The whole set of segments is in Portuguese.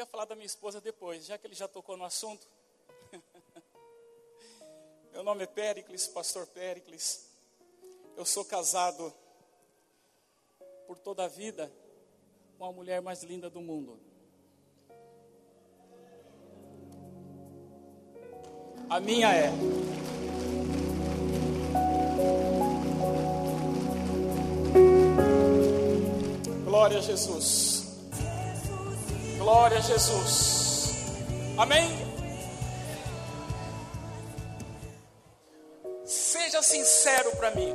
ia falar da minha esposa depois, já que ele já tocou no assunto. Meu nome é Péricles, pastor Péricles. Eu sou casado por toda a vida com a mulher mais linda do mundo. A minha é. Glória a Jesus. Glória a Jesus. Amém? Seja sincero para mim.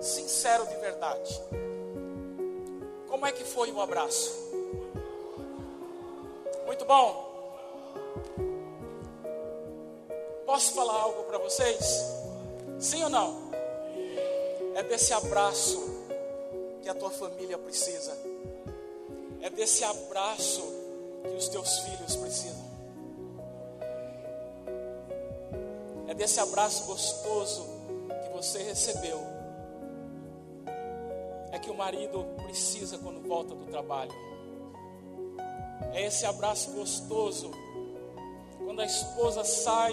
Sincero de verdade. Como é que foi o abraço? Muito bom. Posso falar algo para vocês? Sim ou não? É desse abraço que a tua família precisa. É desse abraço que os teus filhos precisam. É desse abraço gostoso que você recebeu. É que o marido precisa quando volta do trabalho. É esse abraço gostoso quando a esposa sai,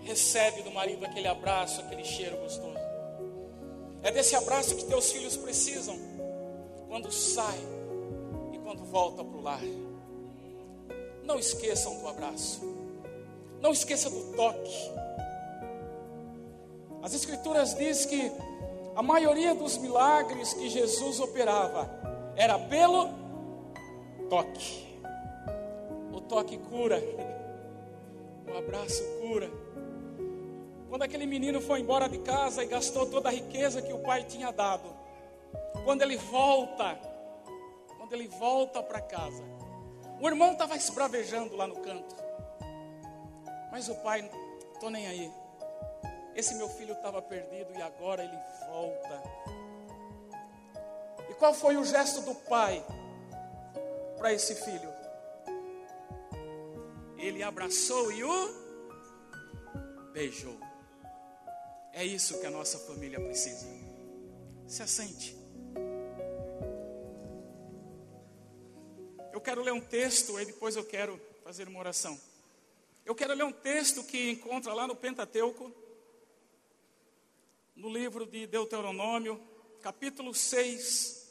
recebe do marido aquele abraço, aquele cheiro gostoso. É desse abraço que teus filhos precisam quando sai e quando volta para o lar. Não esqueçam do abraço. Não esqueça do toque. As escrituras diz que a maioria dos milagres que Jesus operava era pelo toque. O toque cura. O abraço cura. Quando aquele menino foi embora de casa e gastou toda a riqueza que o pai tinha dado, quando ele volta, ele volta para casa, o irmão estava esbravejando lá no canto, mas o pai, estou nem aí. Esse meu filho estava perdido e agora ele volta. E qual foi o gesto do pai para esse filho? Ele abraçou e o beijou. É isso que a nossa família precisa. Se assente. Eu quero ler um texto e depois eu quero fazer uma oração. Eu quero ler um texto que encontra lá no Pentateuco, no livro de Deuteronômio, capítulo 6,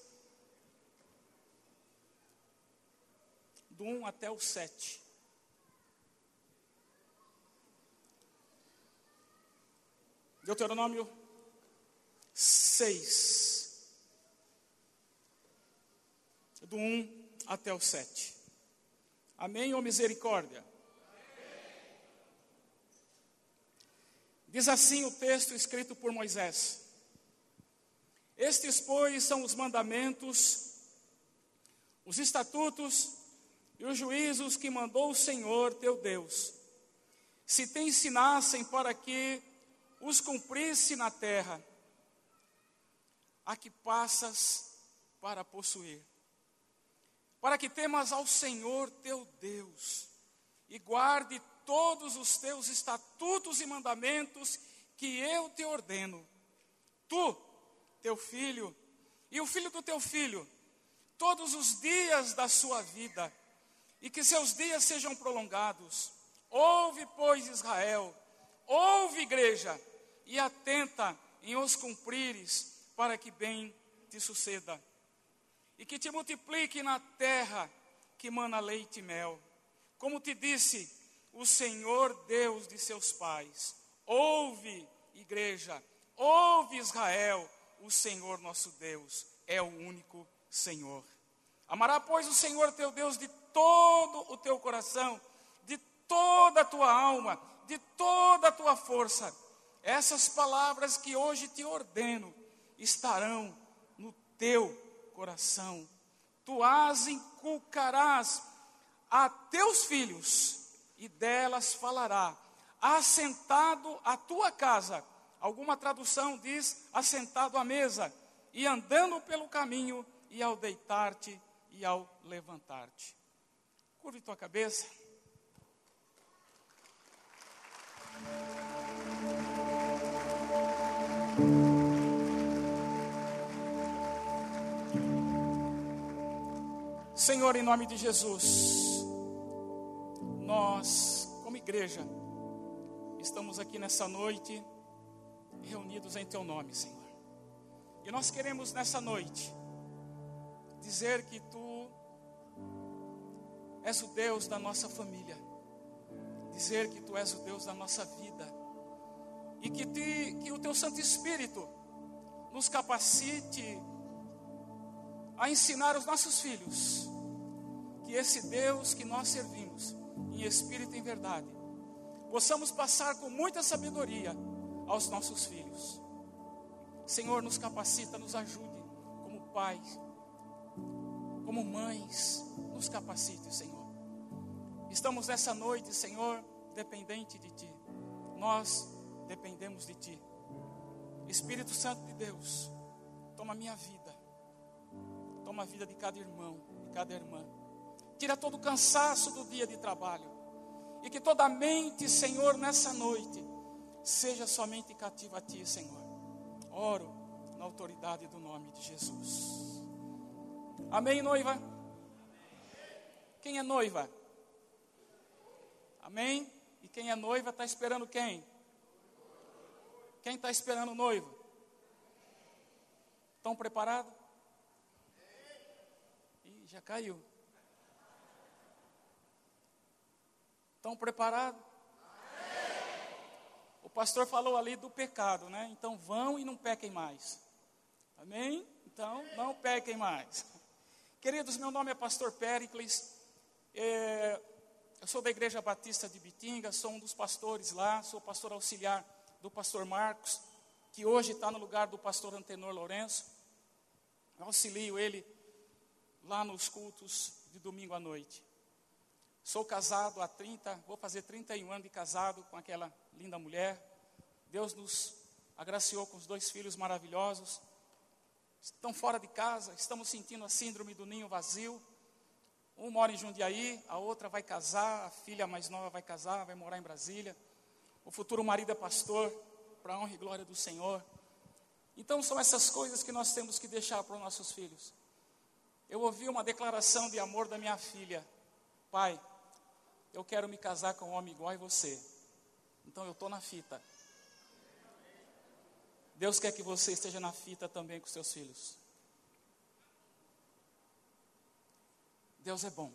do 1 até o 7. Deuteronômio 6, do 1 até o 7. Amém ou misericórdia? Diz assim o texto escrito por Moisés: Estes, pois, são os mandamentos, os estatutos e os juízos que mandou o Senhor teu Deus, se te ensinassem para que os cumprisse na terra, a que passas para possuir. Para que temas ao Senhor teu Deus e guarde todos os teus estatutos e mandamentos que eu te ordeno. Tu, teu filho, e o filho do teu filho, todos os dias da sua vida, e que seus dias sejam prolongados. Ouve, pois, Israel, ouve, igreja, e atenta em os cumprires, para que bem te suceda. E que te multiplique na terra que mana leite e mel. Como te disse o Senhor Deus de seus pais. Ouve, igreja, ouve Israel, o Senhor nosso Deus é o único Senhor. Amará, pois, o Senhor teu Deus de todo o teu coração, de toda a tua alma, de toda a tua força essas palavras que hoje te ordeno estarão no teu coração. Tu as inculcarás a teus filhos e delas falará, assentado à tua casa. Alguma tradução diz assentado à mesa e andando pelo caminho e ao deitar-te e ao levantar-te. Curve tua cabeça. Senhor, em nome de Jesus, nós, como igreja, estamos aqui nessa noite reunidos em Teu nome, Senhor. E nós queremos nessa noite dizer que Tu és o Deus da nossa família, dizer que Tu és o Deus da nossa vida, e que, te, que o Teu Santo Espírito nos capacite a ensinar os nossos filhos que esse Deus que nós servimos, em espírito e em verdade, possamos passar com muita sabedoria aos nossos filhos. Senhor, nos capacita, nos ajude como pais, como mães, nos capacite, Senhor. Estamos nessa noite, Senhor, dependente de Ti. Nós dependemos de Ti. Espírito Santo de Deus, toma minha vida, toma a vida de cada irmão, de cada irmã. Tira todo o cansaço do dia de trabalho. E que toda mente, Senhor, nessa noite, seja somente cativa a Ti, Senhor. Oro na autoridade do nome de Jesus. Amém, noiva? Quem é noiva? Amém? E quem é noiva está esperando quem? Quem está esperando o noivo? Estão preparados? Já caiu. Estão preparados? O pastor falou ali do pecado, né? Então vão e não pequem mais. Amém? Então não pequem mais. Queridos, meu nome é Pastor Pericles. É, eu sou da Igreja Batista de Bitinga, sou um dos pastores lá, sou pastor auxiliar do pastor Marcos, que hoje está no lugar do pastor Antenor Lourenço. Eu auxilio ele lá nos cultos de domingo à noite. Sou casado há 30, vou fazer 31 anos de casado com aquela linda mulher. Deus nos agraciou com os dois filhos maravilhosos. Estão fora de casa, estamos sentindo a síndrome do ninho vazio. Um mora em Jundiaí, a outra vai casar, a filha mais nova vai casar, vai morar em Brasília. O futuro marido é pastor, para a honra e glória do Senhor. Então são essas coisas que nós temos que deixar para os nossos filhos. Eu ouvi uma declaração de amor da minha filha. Pai, eu quero me casar com um homem igual a você. Então eu estou na fita. Deus quer que você esteja na fita também com seus filhos. Deus é bom.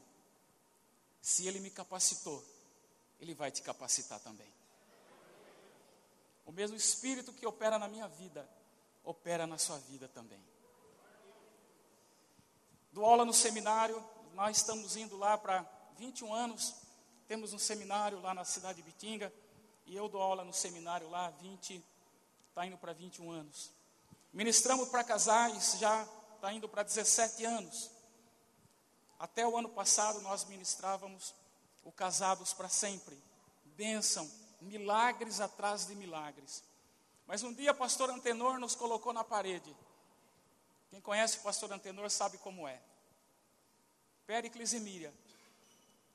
Se Ele me capacitou, Ele vai te capacitar também. O mesmo Espírito que opera na minha vida, opera na sua vida também. Do aula no seminário, nós estamos indo lá para 21 anos, temos um seminário lá na cidade de Bitinga, e eu dou aula no seminário lá, 20, está indo para 21 anos. Ministramos para casais, já está indo para 17 anos. Até o ano passado nós ministrávamos o Casados para Sempre. Bênção milagres atrás de milagres. Mas um dia o pastor Antenor nos colocou na parede. Quem conhece o pastor Antenor sabe como é. Pericles e Miriam.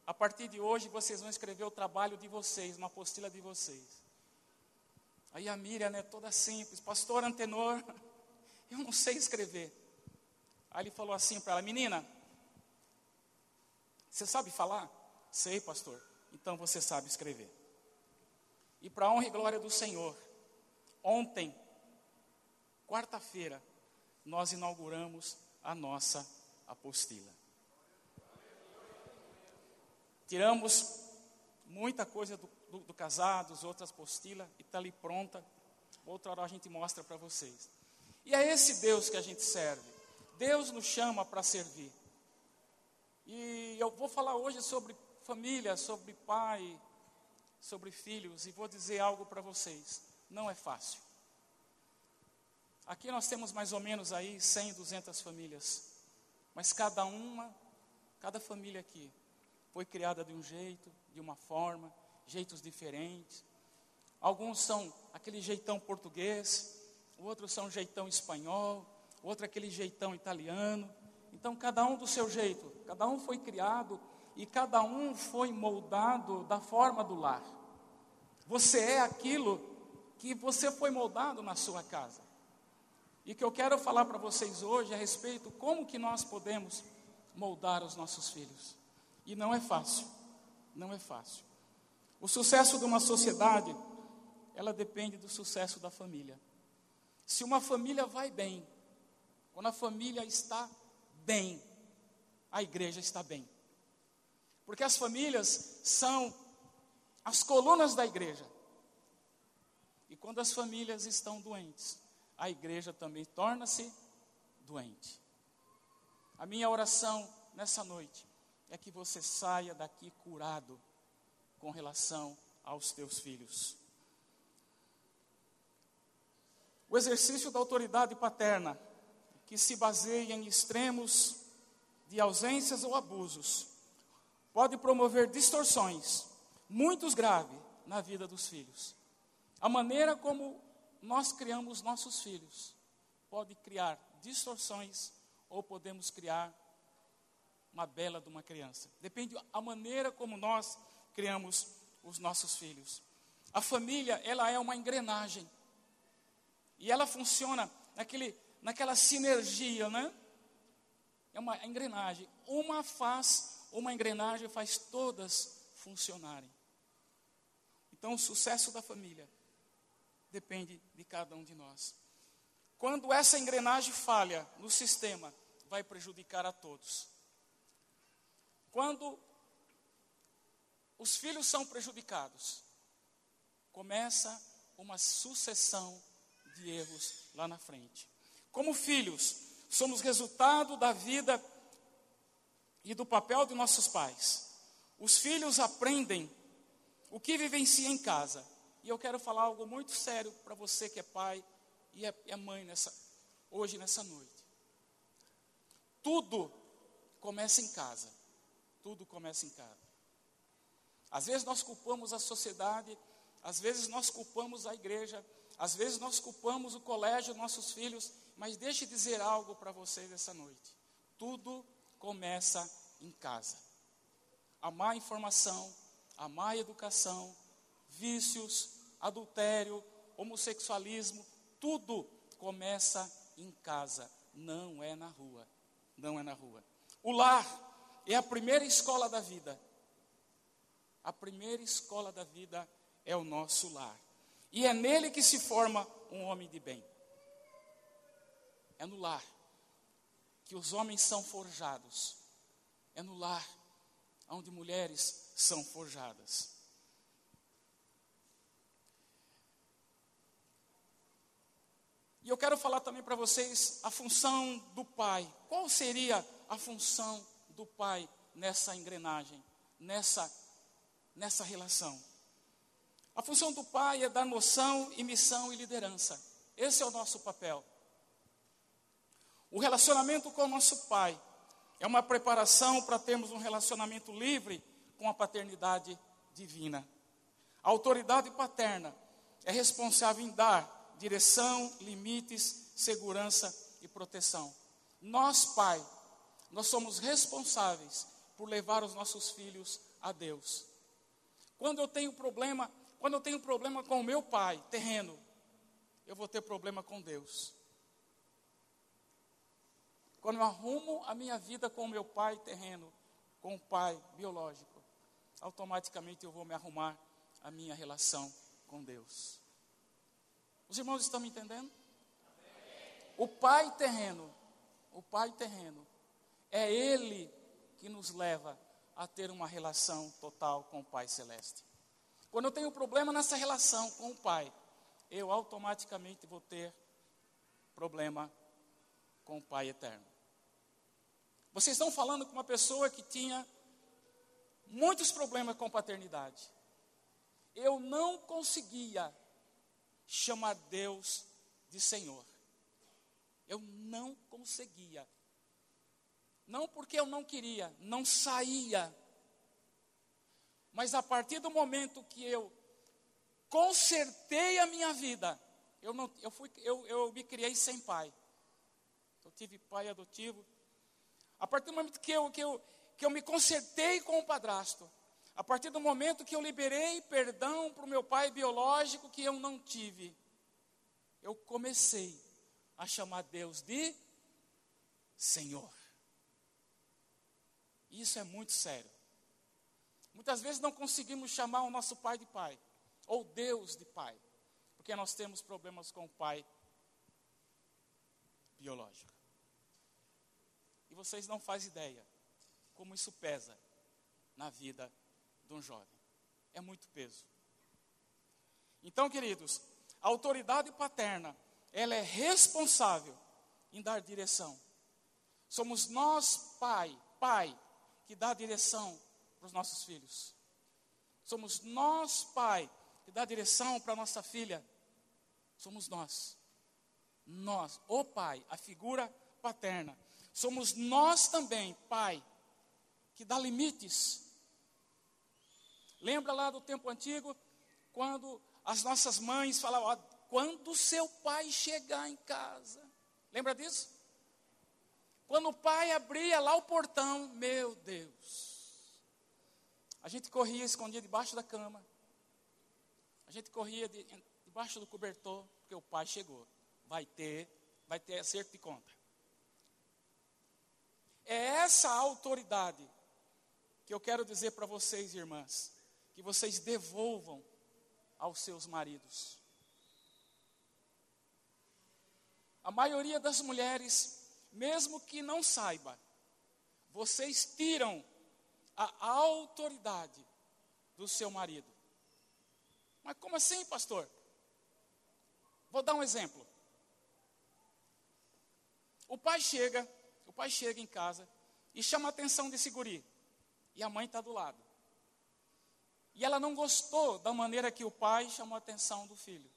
A partir de hoje vocês vão escrever o trabalho de vocês, uma apostila de vocês. Aí a Miriam, né, toda simples, pastor Antenor, eu não sei escrever. Aí ele falou assim para ela, menina, você sabe falar? Sei, pastor. Então você sabe escrever. E para honra e glória do Senhor, ontem, quarta-feira, nós inauguramos a nossa apostila. Tiramos muita coisa do, do, do casados, outras apostilas, e está ali pronta. Outra hora a gente mostra para vocês. E é esse Deus que a gente serve. Deus nos chama para servir. E eu vou falar hoje sobre família, sobre pai, sobre filhos e vou dizer algo para vocês: não é fácil. Aqui nós temos mais ou menos aí 100, 200 famílias, mas cada uma, cada família aqui foi criada de um jeito, de uma forma, jeitos diferentes. Alguns são aquele jeitão português, outros são jeitão espanhol, outro aquele jeitão italiano. Então cada um do seu jeito, cada um foi criado e cada um foi moldado da forma do lar. Você é aquilo que você foi moldado na sua casa. E que eu quero falar para vocês hoje a respeito como que nós podemos moldar os nossos filhos. E não é fácil, não é fácil. O sucesso de uma sociedade, ela depende do sucesso da família. Se uma família vai bem, quando a família está bem, a igreja está bem. Porque as famílias são as colunas da igreja. E quando as famílias estão doentes, a igreja também torna-se doente. A minha oração nessa noite é que você saia daqui curado com relação aos teus filhos. O exercício da autoridade paterna, que se baseia em extremos de ausências ou abusos, pode promover distorções, muitos graves, na vida dos filhos. A maneira como nós criamos nossos filhos pode criar distorções ou podemos criar uma bela de uma criança. Depende a maneira como nós criamos os nossos filhos. A família, ela é uma engrenagem. E ela funciona naquele, naquela sinergia, né? É uma engrenagem. Uma faz, uma engrenagem faz todas funcionarem. Então, o sucesso da família depende de cada um de nós. Quando essa engrenagem falha no sistema, vai prejudicar a todos. Quando os filhos são prejudicados, começa uma sucessão de erros lá na frente. Como filhos, somos resultado da vida e do papel de nossos pais. Os filhos aprendem o que vivencia em casa. E eu quero falar algo muito sério para você que é pai e é, é mãe nessa, hoje, nessa noite. Tudo começa em casa. Tudo começa em casa. Às vezes nós culpamos a sociedade, às vezes nós culpamos a igreja, às vezes nós culpamos o colégio, nossos filhos, mas deixe dizer algo para vocês essa noite. Tudo começa em casa. A má informação, a má educação, vícios, adultério, homossexualismo, tudo começa em casa, não é na rua. Não é na rua. O lar é a primeira escola da vida. A primeira escola da vida é o nosso lar. E é nele que se forma um homem de bem. É no lar que os homens são forjados. É no lar onde mulheres são forjadas. E eu quero falar também para vocês a função do pai. Qual seria a função do pai nessa engrenagem, nessa, nessa relação? A função do pai é dar noção e missão e liderança. Esse é o nosso papel. O relacionamento com o nosso pai é uma preparação para termos um relacionamento livre com a paternidade divina. A autoridade paterna é responsável em dar direção, limites, segurança e proteção. Nós, pai, nós somos responsáveis por levar os nossos filhos a Deus. Quando eu tenho problema, quando eu tenho problema com o meu pai terreno, eu vou ter problema com Deus. Quando eu arrumo a minha vida com o meu pai terreno, com o pai biológico, automaticamente eu vou me arrumar a minha relação com Deus. Os irmãos estão me entendendo? O Pai terreno, o Pai terreno, é Ele que nos leva a ter uma relação total com o Pai Celeste. Quando eu tenho problema nessa relação com o Pai, eu automaticamente vou ter problema com o Pai Eterno. Vocês estão falando com uma pessoa que tinha muitos problemas com paternidade. Eu não conseguia chamar Deus de Senhor. Eu não conseguia. Não porque eu não queria, não saía. Mas a partir do momento que eu consertei a minha vida, eu, não, eu, fui, eu, eu me criei sem pai. Eu tive pai adotivo. A partir do momento que eu, que eu, que eu me consertei com o padrasto, a partir do momento que eu liberei perdão para o meu pai biológico que eu não tive, eu comecei a chamar Deus de Senhor. Isso é muito sério. Muitas vezes não conseguimos chamar o nosso pai de pai, ou Deus de pai, porque nós temos problemas com o pai biológico. E vocês não fazem ideia como isso pesa na vida de um jovem. É muito peso. Então, queridos, a autoridade paterna, ela é responsável em dar direção. Somos nós, pai, pai, que dá direção para os nossos filhos. Somos nós, pai, que dá direção para nossa filha. Somos nós. Nós, o pai, a figura paterna. Somos nós também, pai, que dá limites. Lembra lá do tempo antigo, quando as nossas mães falavam, quando seu pai chegar em casa. Lembra disso? Quando o pai abria lá o portão, meu Deus. A gente corria, escondia debaixo da cama. A gente corria de, debaixo do cobertor, porque o pai chegou. Vai ter, vai ter acerto de conta. É essa autoridade que eu quero dizer para vocês, irmãs, que vocês devolvam aos seus maridos. A maioria das mulheres, mesmo que não saiba, vocês tiram a autoridade do seu marido. Mas como assim, pastor? Vou dar um exemplo. O pai chega, o pai chega em casa e chama a atenção desse guri. E a mãe está do lado. E ela não gostou da maneira que o pai chamou a atenção do filho.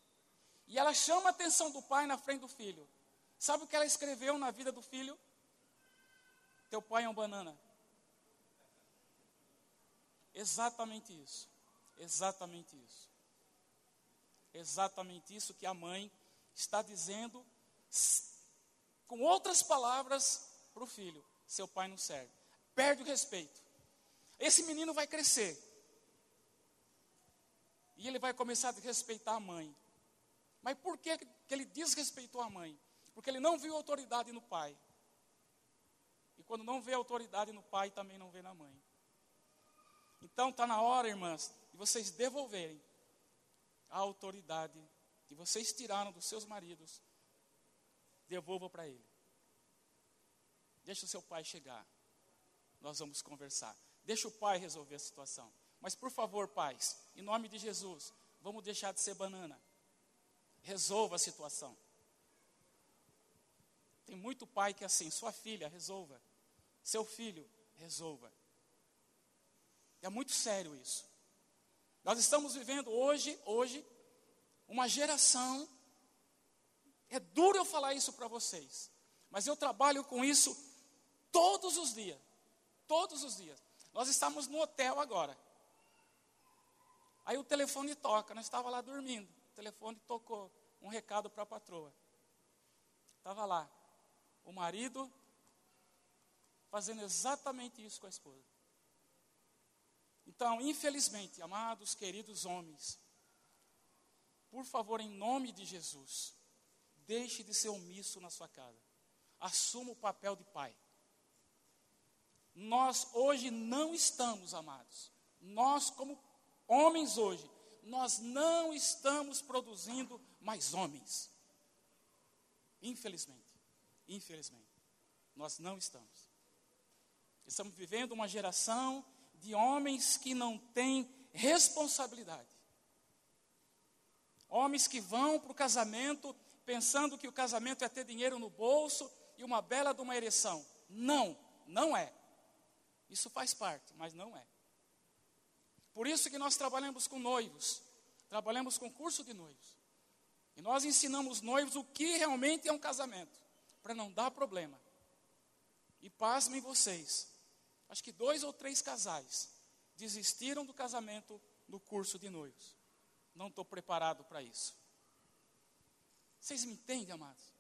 E ela chama a atenção do pai na frente do filho. Sabe o que ela escreveu na vida do filho? Teu pai é um banana. Exatamente isso. Exatamente isso. Exatamente isso que a mãe está dizendo, com outras palavras, para o filho: seu pai não serve. Perde o respeito. Esse menino vai crescer. E ele vai começar a respeitar a mãe. Mas por que, que ele desrespeitou a mãe? Porque ele não viu autoridade no pai. E quando não vê autoridade no pai, também não vê na mãe. Então está na hora, irmãs, de vocês devolverem a autoridade que vocês tiraram dos seus maridos. Devolvam para ele. Deixa o seu pai chegar. Nós vamos conversar. Deixa o pai resolver a situação. Mas por favor, pais, em nome de Jesus, vamos deixar de ser banana. Resolva a situação. Tem muito pai que é assim, sua filha, resolva. Seu filho, resolva. É muito sério isso. Nós estamos vivendo hoje, hoje, uma geração. É duro eu falar isso para vocês, mas eu trabalho com isso todos os dias. Todos os dias. Nós estávamos no hotel agora. Aí o telefone toca, nós estávamos lá dormindo. O telefone tocou um recado para a patroa. Estava lá, o marido fazendo exatamente isso com a esposa. Então, infelizmente, amados, queridos homens, por favor, em nome de Jesus, deixe de ser omisso na sua casa. Assuma o papel de pai. Nós hoje não estamos, amados, nós como homens hoje, nós não estamos produzindo mais homens. Infelizmente, infelizmente, nós não estamos. Estamos vivendo uma geração de homens que não têm responsabilidade. Homens que vão para o casamento pensando que o casamento é ter dinheiro no bolso e uma bela de uma ereção. Não, não é. Isso faz parte, mas não é. Por isso que nós trabalhamos com noivos, trabalhamos com curso de noivos. E nós ensinamos noivos o que realmente é um casamento, para não dar problema. E pasmem vocês, acho que dois ou três casais desistiram do casamento no curso de noivos. Não estou preparado para isso. Vocês me entendem, amados?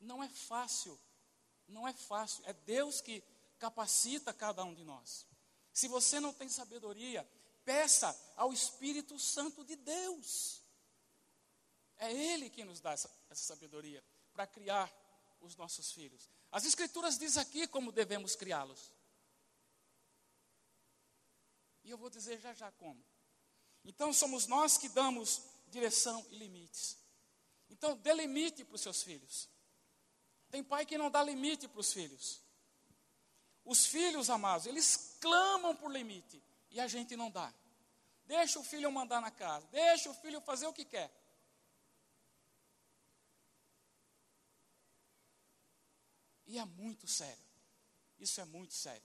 Não é fácil, não é fácil. É Deus que capacita cada um de nós. Se você não tem sabedoria, peça ao Espírito Santo de Deus. É Ele quem nos dá essa, essa sabedoria para criar os nossos filhos. As Escrituras diz aqui como devemos criá-los. E eu vou dizer já já como. Então somos nós que damos direção e limites. Então dê limite para os seus filhos. Tem pai que não dá limite para os filhos. Os filhos amados, eles clamam por limite e a gente não dá. Deixa o filho mandar na casa, deixa o filho fazer o que quer. E é muito sério. Isso é muito sério.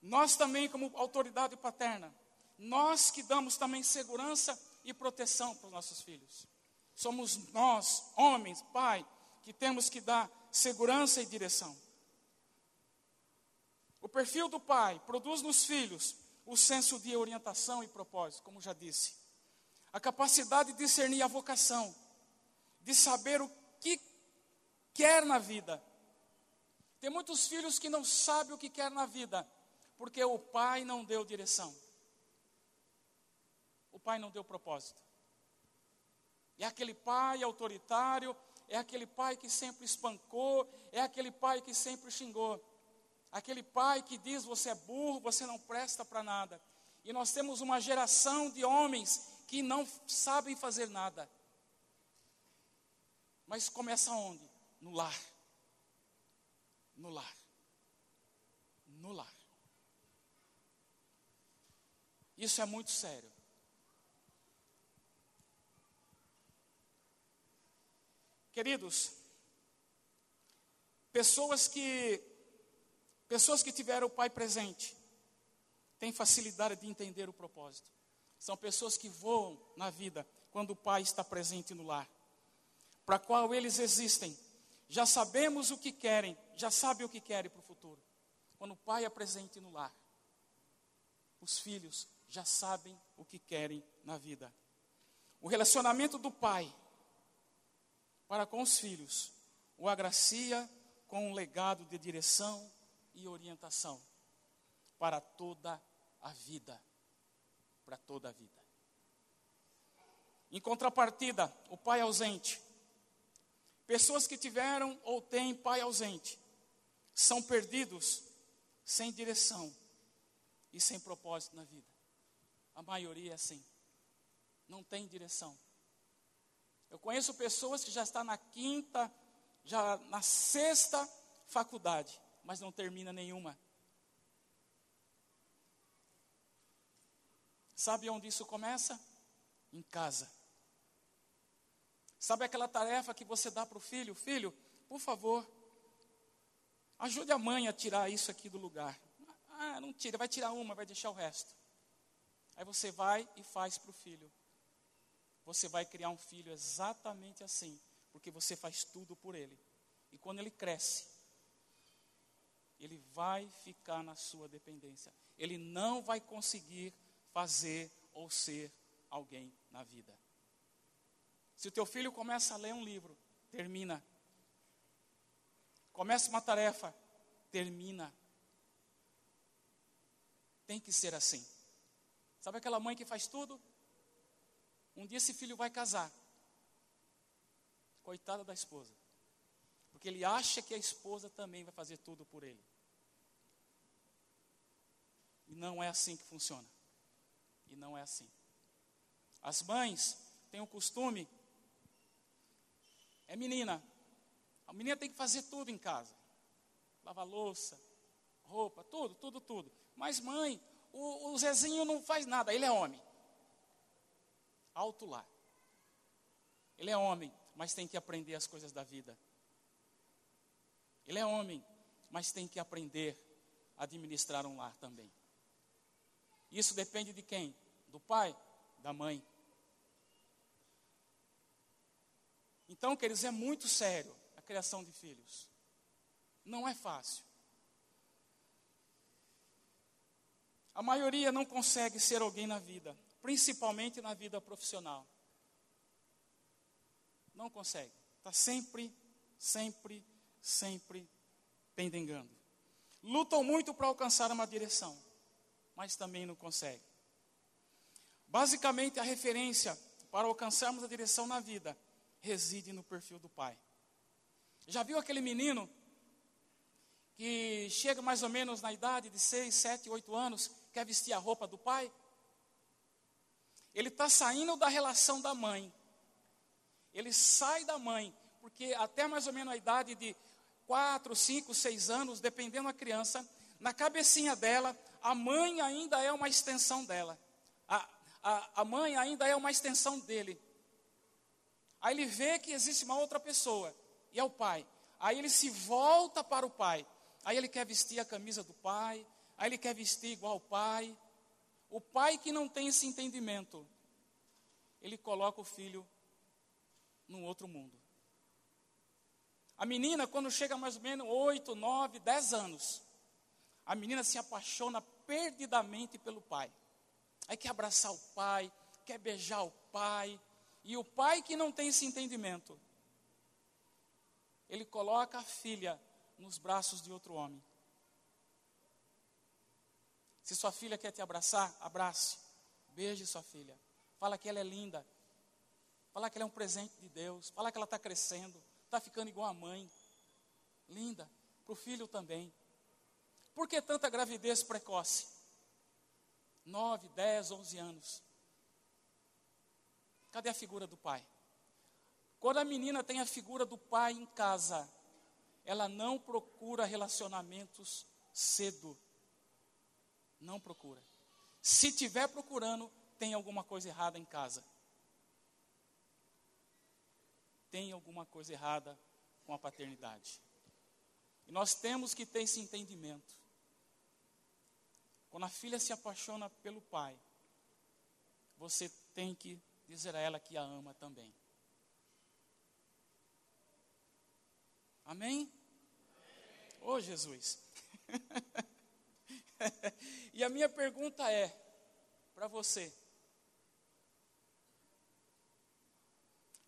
Nós também, como autoridade paterna, nós que damos também segurança e proteção para os nossos filhos. Somos nós, homens, pai, que temos que dar segurança e direção. O perfil do pai produz nos filhos o senso de orientação e propósito, como já disse. A capacidade de discernir a vocação, de saber o que quer na vida. Tem muitos filhos que não sabem o que quer na vida, porque o pai não deu direção. O pai não deu propósito. É aquele pai autoritário, é aquele pai que sempre espancou, é aquele pai que sempre xingou. Aquele pai que diz: você é burro, você não presta para nada. E nós temos uma geração de homens que não sabem fazer nada. Mas começa onde? No lar. No lar. No lar. Isso é muito sério. Queridos, pessoas que pessoas que tiveram o pai presente têm facilidade de entender o propósito. São pessoas que voam na vida quando o pai está presente no lar. Para qual eles existem. Já sabemos o que querem, já sabem o que querem para o futuro. Quando o pai é presente no lar, os filhos já sabem o que querem na vida. O relacionamento do pai para com os filhos, o agracia com um legado de direção e orientação para toda a vida. Para toda a vida. Em contrapartida, o pai ausente. Pessoas que tiveram ou têm pai ausente são perdidos sem direção e sem propósito na vida. A maioria é assim. Não tem direção. Eu conheço pessoas que já estão na quinta, já na sexta faculdade, mas não termina nenhuma. Sabe onde isso começa? Em casa. Sabe aquela tarefa que você dá para o filho? Filho, por favor, ajude a mãe a tirar isso aqui do lugar. Ah, não tira, vai tirar uma, vai deixar o resto. Aí você vai e faz para o filho você vai criar um filho exatamente assim, porque você faz tudo por ele. E quando ele cresce, ele vai ficar na sua dependência. Ele não vai conseguir fazer ou ser alguém na vida. Se o teu filho começa a ler um livro, termina. Começa uma tarefa, termina. Tem que ser assim. Sabe aquela mãe que faz tudo? Um dia esse filho vai casar. Coitada da esposa. Porque ele acha que a esposa também vai fazer tudo por ele. E não é assim que funciona. E não é assim. As mães têm o costume. É menina. A menina tem que fazer tudo em casa. Lavar louça, roupa, tudo, tudo, tudo. Mas mãe, o, o Zezinho não faz nada, ele é homem alto lá. Ele é homem, mas tem que aprender as coisas da vida. Ele é homem, mas tem que aprender a administrar um lar também. Isso depende de quem? Do pai, da mãe. Então, queridos, é muito sério a criação de filhos. Não é fácil. A maioria não consegue ser alguém na vida principalmente na vida profissional. Não consegue. Está sempre, sempre, sempre pendengando. Lutam muito para alcançar uma direção, mas também não conseguem. Basicamente, a referência para alcançarmos a direção na vida reside no perfil do pai. Já viu aquele menino que chega mais ou menos na idade de 6, 7, 8 anos, quer vestir a roupa do pai? Ele está saindo da relação da mãe. Ele sai da mãe, porque até mais ou menos a idade de 4, 5, 6 anos, dependendo da criança, na cabecinha dela, a mãe ainda é uma extensão dela. A, a, a mãe ainda é uma extensão dele. Aí ele vê que existe uma outra pessoa, e é o pai. Aí ele se volta para o pai. Aí ele quer vestir a camisa do pai, aí ele quer vestir igual o pai. O pai que não tem esse entendimento, ele coloca o filho num outro mundo. A menina, quando chega mais ou menos 8, 9, 10 anos, a menina se apaixona perdidamente pelo pai. Aí quer abraçar o pai, quer beijar o pai. E o pai que não tem esse entendimento, ele coloca a filha nos braços de outro homem. Se sua filha quer te abraçar, abrace. Beije sua filha. Fala que ela é linda. Fala que ela é um presente de Deus. Fala que ela está crescendo. Está ficando igual a mãe. Linda. Para o filho também. Por que tanta gravidez precoce? 9, 10, 11 anos. Cadê a figura do pai? Quando a menina tem a figura do pai em casa, ela não procura relacionamentos cedo. Não procura. Se tiver procurando, tem alguma coisa errada em casa. Tem alguma coisa errada com a paternidade. E nós temos que ter esse entendimento. Quando a filha se apaixona pelo pai, você tem que dizer a ela que a ama também. Amém? Ô oh, Jesus. e a minha pergunta é para você: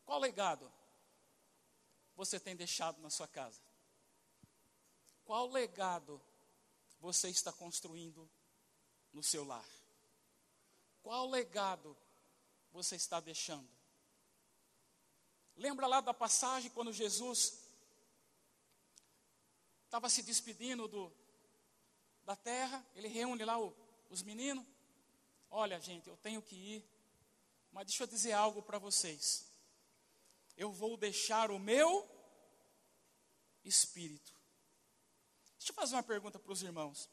qual legado você tem deixado na sua casa? Qual legado você está construindo no seu lar? Qual legado você está deixando? Lembra lá da passagem quando Jesus estava se despedindo do, da terra, ele reúne lá o, os meninos. Olha, gente, eu tenho que ir, mas deixa eu dizer algo para vocês. Eu vou deixar o meu espírito. Deixa eu fazer uma pergunta para os irmãos.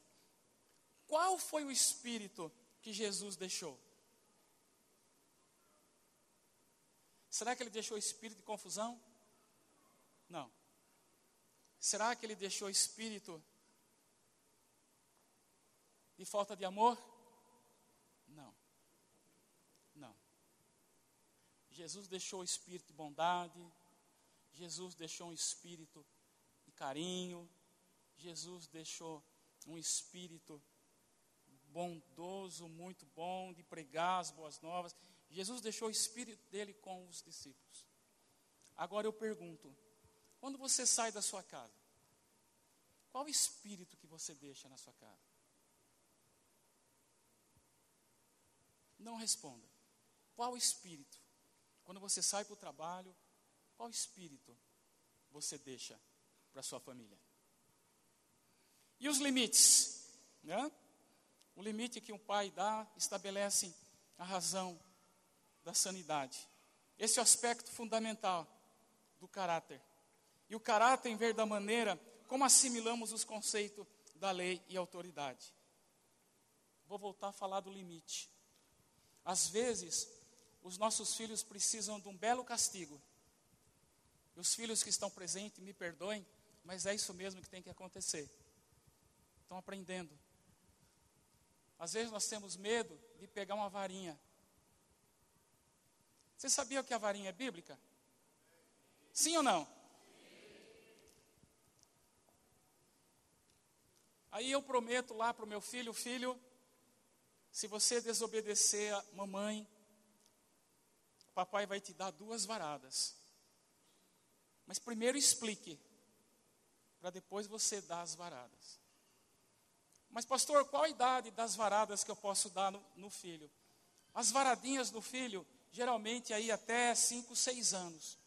Qual foi o espírito que Jesus deixou? Será que ele deixou espírito de confusão? Não. Será que ele deixou espírito de falta de amor? Não. Não. Jesus deixou o espírito de bondade, Jesus deixou um espírito de carinho, Jesus deixou um espírito bondoso, muito bom, de pregar as boas novas. Jesus deixou o espírito dele com os discípulos. Agora eu pergunto: quando você sai da sua casa, qual o espírito que você deixa na sua casa? Não responda. Qual o espírito? Quando você sai para o trabalho, qual espírito você deixa para sua família? E os limites? Né? O limite que um pai dá estabelece a razão da sanidade. Esse é o aspecto fundamental do caráter. E o caráter em ver da maneira como assimilamos os conceitos da lei e autoridade. Vou voltar a falar do limite. Às vezes, os nossos filhos precisam de um belo castigo. E os filhos que estão presentes, me perdoem, mas é isso mesmo que tem que acontecer. Estão aprendendo. Às vezes nós temos medo de pegar uma varinha. Você sabia que a varinha é bíblica? Sim ou não? Aí eu prometo lá para o meu filho, filho, se você desobedecer a mamãe, papai vai te dar duas varadas. Mas primeiro explique, para depois você dar as varadas. Mas, pastor, qual a idade das varadas que eu posso dar no, no filho? As varadinhas do filho, geralmente aí até 5, 6 anos.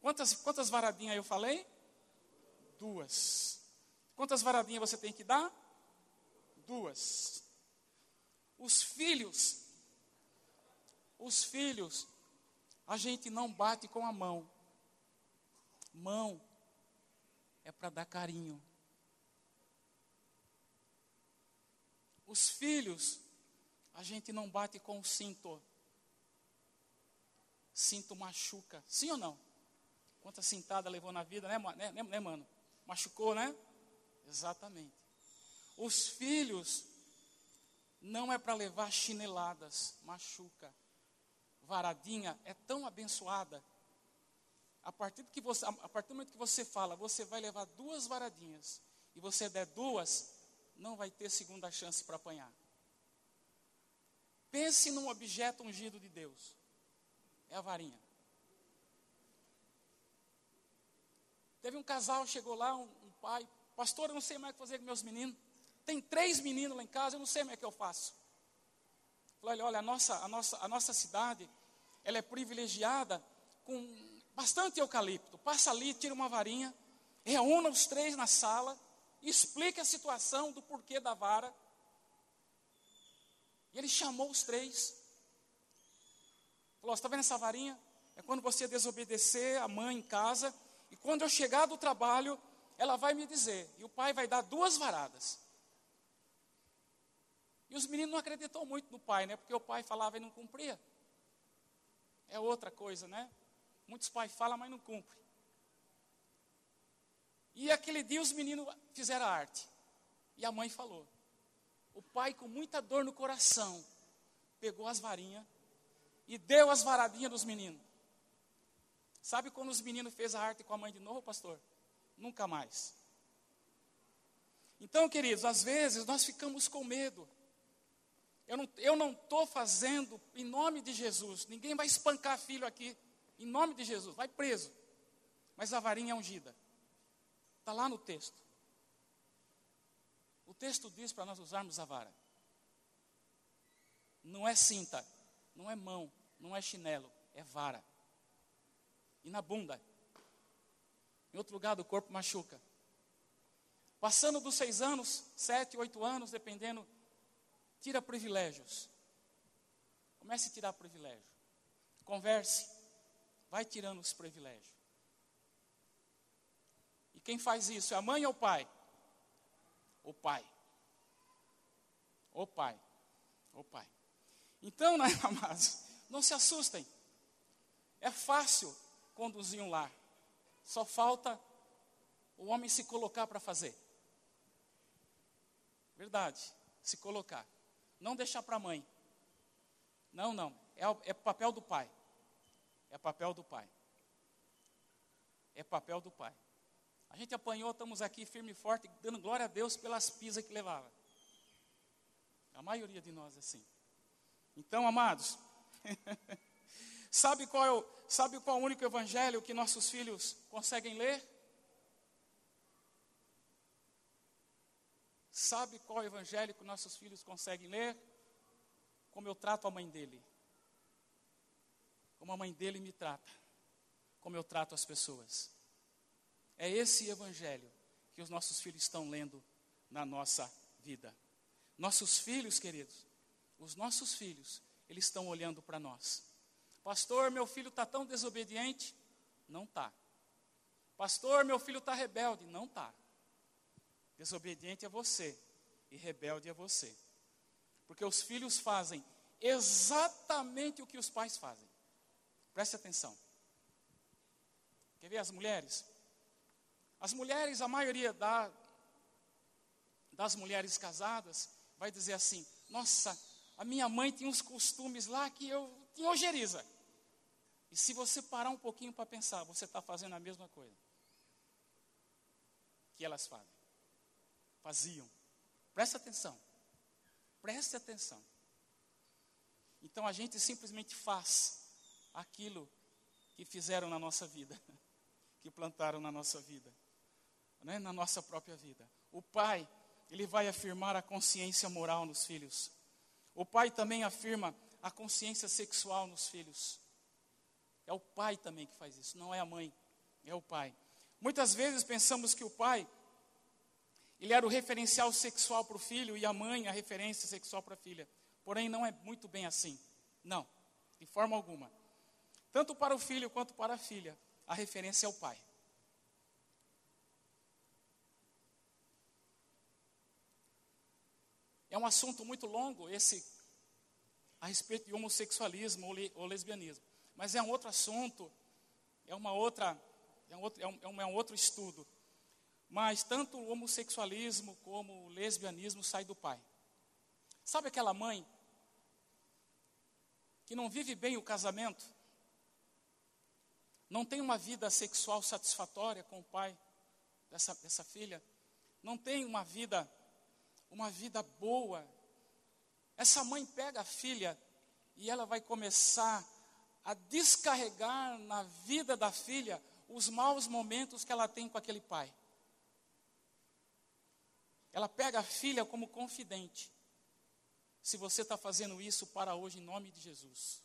Quantas, quantas varadinhas eu falei? duas. Quantas varadinhas você tem que dar? Duas. Os filhos, os filhos, a gente não bate com a mão. Mão é para dar carinho. Os filhos, a gente não bate com o cinto. Cinto machuca. Sim ou não? Quanta cintada levou na vida, né, né, né, né mano? Machucou, né? Exatamente. Os filhos não é para levar chineladas, machuca. Varadinha é tão abençoada. A partir, que você, a partir do momento que você fala, você vai levar duas varadinhas, e você der duas, não vai ter segunda chance para apanhar. Pense num objeto ungido de Deus. É a varinha. Teve um casal, chegou lá, um, um pai, pastor, eu não sei mais o que fazer com meus meninos. Tem três meninos lá em casa, eu não sei mais o que eu faço. Falei, olha, a nossa, a nossa, a nossa cidade, ela é privilegiada com bastante eucalipto. Passa ali, tira uma varinha, reúna os três na sala, explica a situação do porquê da vara. Ele chamou os três. Falou: está vendo essa varinha? É quando você desobedecer a mãe em casa. E quando eu chegar do trabalho, ela vai me dizer. E o pai vai dar duas varadas. E os meninos não acreditam muito no pai, né? Porque o pai falava e não cumpria. É outra coisa, né? Muitos pais falam, mas não cumprem. E aquele dia os meninos fizeram a arte. E a mãe falou. O pai, com muita dor no coração, pegou as varinhas e deu as varadinhas dos meninos. Sabe quando os meninos fez a arte com a mãe de novo, pastor? Nunca mais. Então, queridos, às vezes nós ficamos com medo. Eu não estou fazendo em nome de Jesus. Ninguém vai espancar filho aqui. Em nome de Jesus. Vai preso. Mas a varinha é ungida. Está lá no texto. O texto diz para nós usarmos a vara. Não é cinta, não é mão, não é chinelo, é vara. E na bunda. Em outro lugar do corpo machuca. Passando dos seis anos, sete, oito anos, dependendo, tira privilégios. Comece a tirar privilégio. Converse. Vai tirando os privilégios. E quem faz isso? É a mãe ou o pai? O pai. O pai. O pai. Então, né, amados, não se assustem. É fácil conduzir um lar. Só falta o homem se colocar para fazer. Verdade, se colocar. Não deixar para a mãe. Não, não. É, é papel do pai. É papel do pai. É papel do pai. A gente apanhou, estamos aqui firme e forte, dando glória a Deus pelas pisas que levava. A maioria de nós é assim. Então, amados, sabe qual é o, sabe qual é o único evangelho que nossos filhos conseguem ler? Sabe qual é o evangelho que nossos filhos conseguem ler? Como eu trato a mãe dele. Como a mãe dele me trata. Como eu trato as pessoas. É esse evangelho que os nossos filhos estão lendo na nossa vida. Nossos filhos, queridos, os nossos filhos, eles estão olhando para nós. Pastor, meu filho está tão desobediente? Não está. Pastor, meu filho está rebelde? Não está. Desobediente é você e rebelde é você. Porque os filhos fazem exatamente o que os pais fazem. Preste atenção. Quer ver as mulheres? As mulheres, a maioria da, das mulheres casadas, vai dizer assim: Nossa, a minha mãe tinha uns costumes lá que eu tinha ojeriza. E se você parar um pouquinho para pensar, você está fazendo a mesma coisa que elas fazem. Faziam. Preste atenção. Preste atenção. Então a gente simplesmente faz aquilo que fizeram na nossa vida, que plantaram na nossa vida né, na nossa própria vida. O pai, ele vai afirmar a consciência moral nos filhos. O pai também afirma a consciência sexual nos filhos. É o pai também que faz isso, não é a mãe, é o pai. Muitas vezes pensamos que o pai ele era o referencial sexual para o filho e a mãe a referência sexual para a filha. Porém, não é muito bem assim. Não, de forma alguma. Tanto para o filho quanto para a filha, a referência é o pai. É um assunto muito longo esse a respeito de homossexualismo ou, lesbianismo. Mas é um outro assunto, é uma outra, é um outro, é um, é um outro estudo. Mas tanto o homossexualismo como o lesbianismo sai do pai. Sabe aquela mãe que não vive bem o casamento? Não tem uma vida sexual satisfatória com o pai dessa, dessa filha? Não tem uma vida uma vida boa. Essa mãe pega a filha e ela vai começar a descarregar na vida da filha os maus momentos que ela tem com aquele pai. Ela pega a filha como confidente. Se você está fazendo isso, para hoje em nome de Jesus.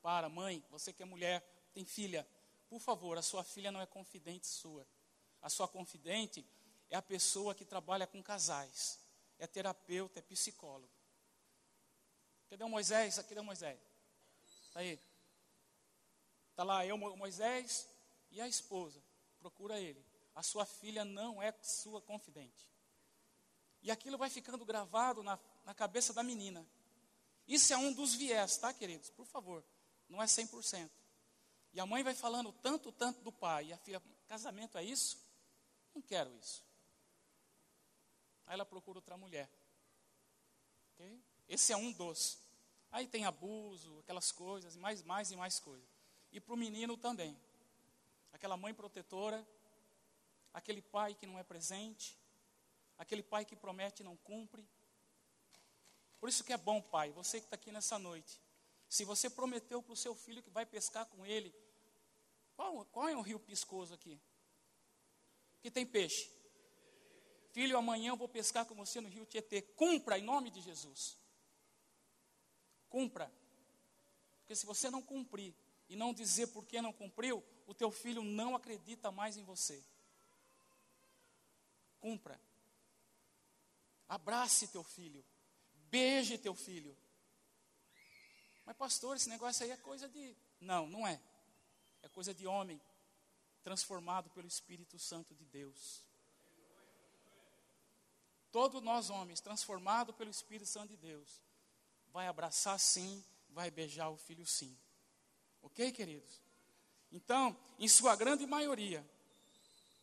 Para, mãe, você que é mulher, tem filha, por favor, a sua filha não é confidente sua. A sua confidente é a pessoa que trabalha com casais, é terapeuta, é psicólogo. Cadê o Moisés? Cadê o Moisés? Está aí. Está lá eu, Moisés e a esposa. Procura ele. A sua filha não é sua confidente. E aquilo vai ficando gravado na, na cabeça da menina. Isso é um dos viés, tá, queridos? Por favor. Não é 100%. E a mãe vai falando tanto, tanto do pai. E a filha, casamento é isso? Não quero isso. Aí ela procura outra mulher. Okay? Esse é um dos. Aí tem abuso, aquelas coisas, mais, mais e mais coisas. E para o menino também. Aquela mãe protetora, aquele pai que não é presente, aquele pai que promete e não cumpre. Por isso que é bom, pai, você que está aqui nessa noite. Se você prometeu para o seu filho que vai pescar com ele, qual, qual é o rio piscoso aqui? Que tem peixe. Filho, amanhã eu vou pescar com você no rio Tietê. Cumpra em nome de Jesus. Cumpra. Porque se você não cumprir e não dizer por que não cumpriu, o teu filho não acredita mais em você. Cumpra. Abrace teu filho. Beije teu filho. Mas, pastor, esse negócio aí é coisa de. Não, não é. É coisa de homem transformado pelo Espírito Santo de Deus. Todos nós homens, transformados pelo Espírito Santo de Deus, vai abraçar sim, vai beijar o filho sim. Ok, queridos? Então, em sua grande maioria,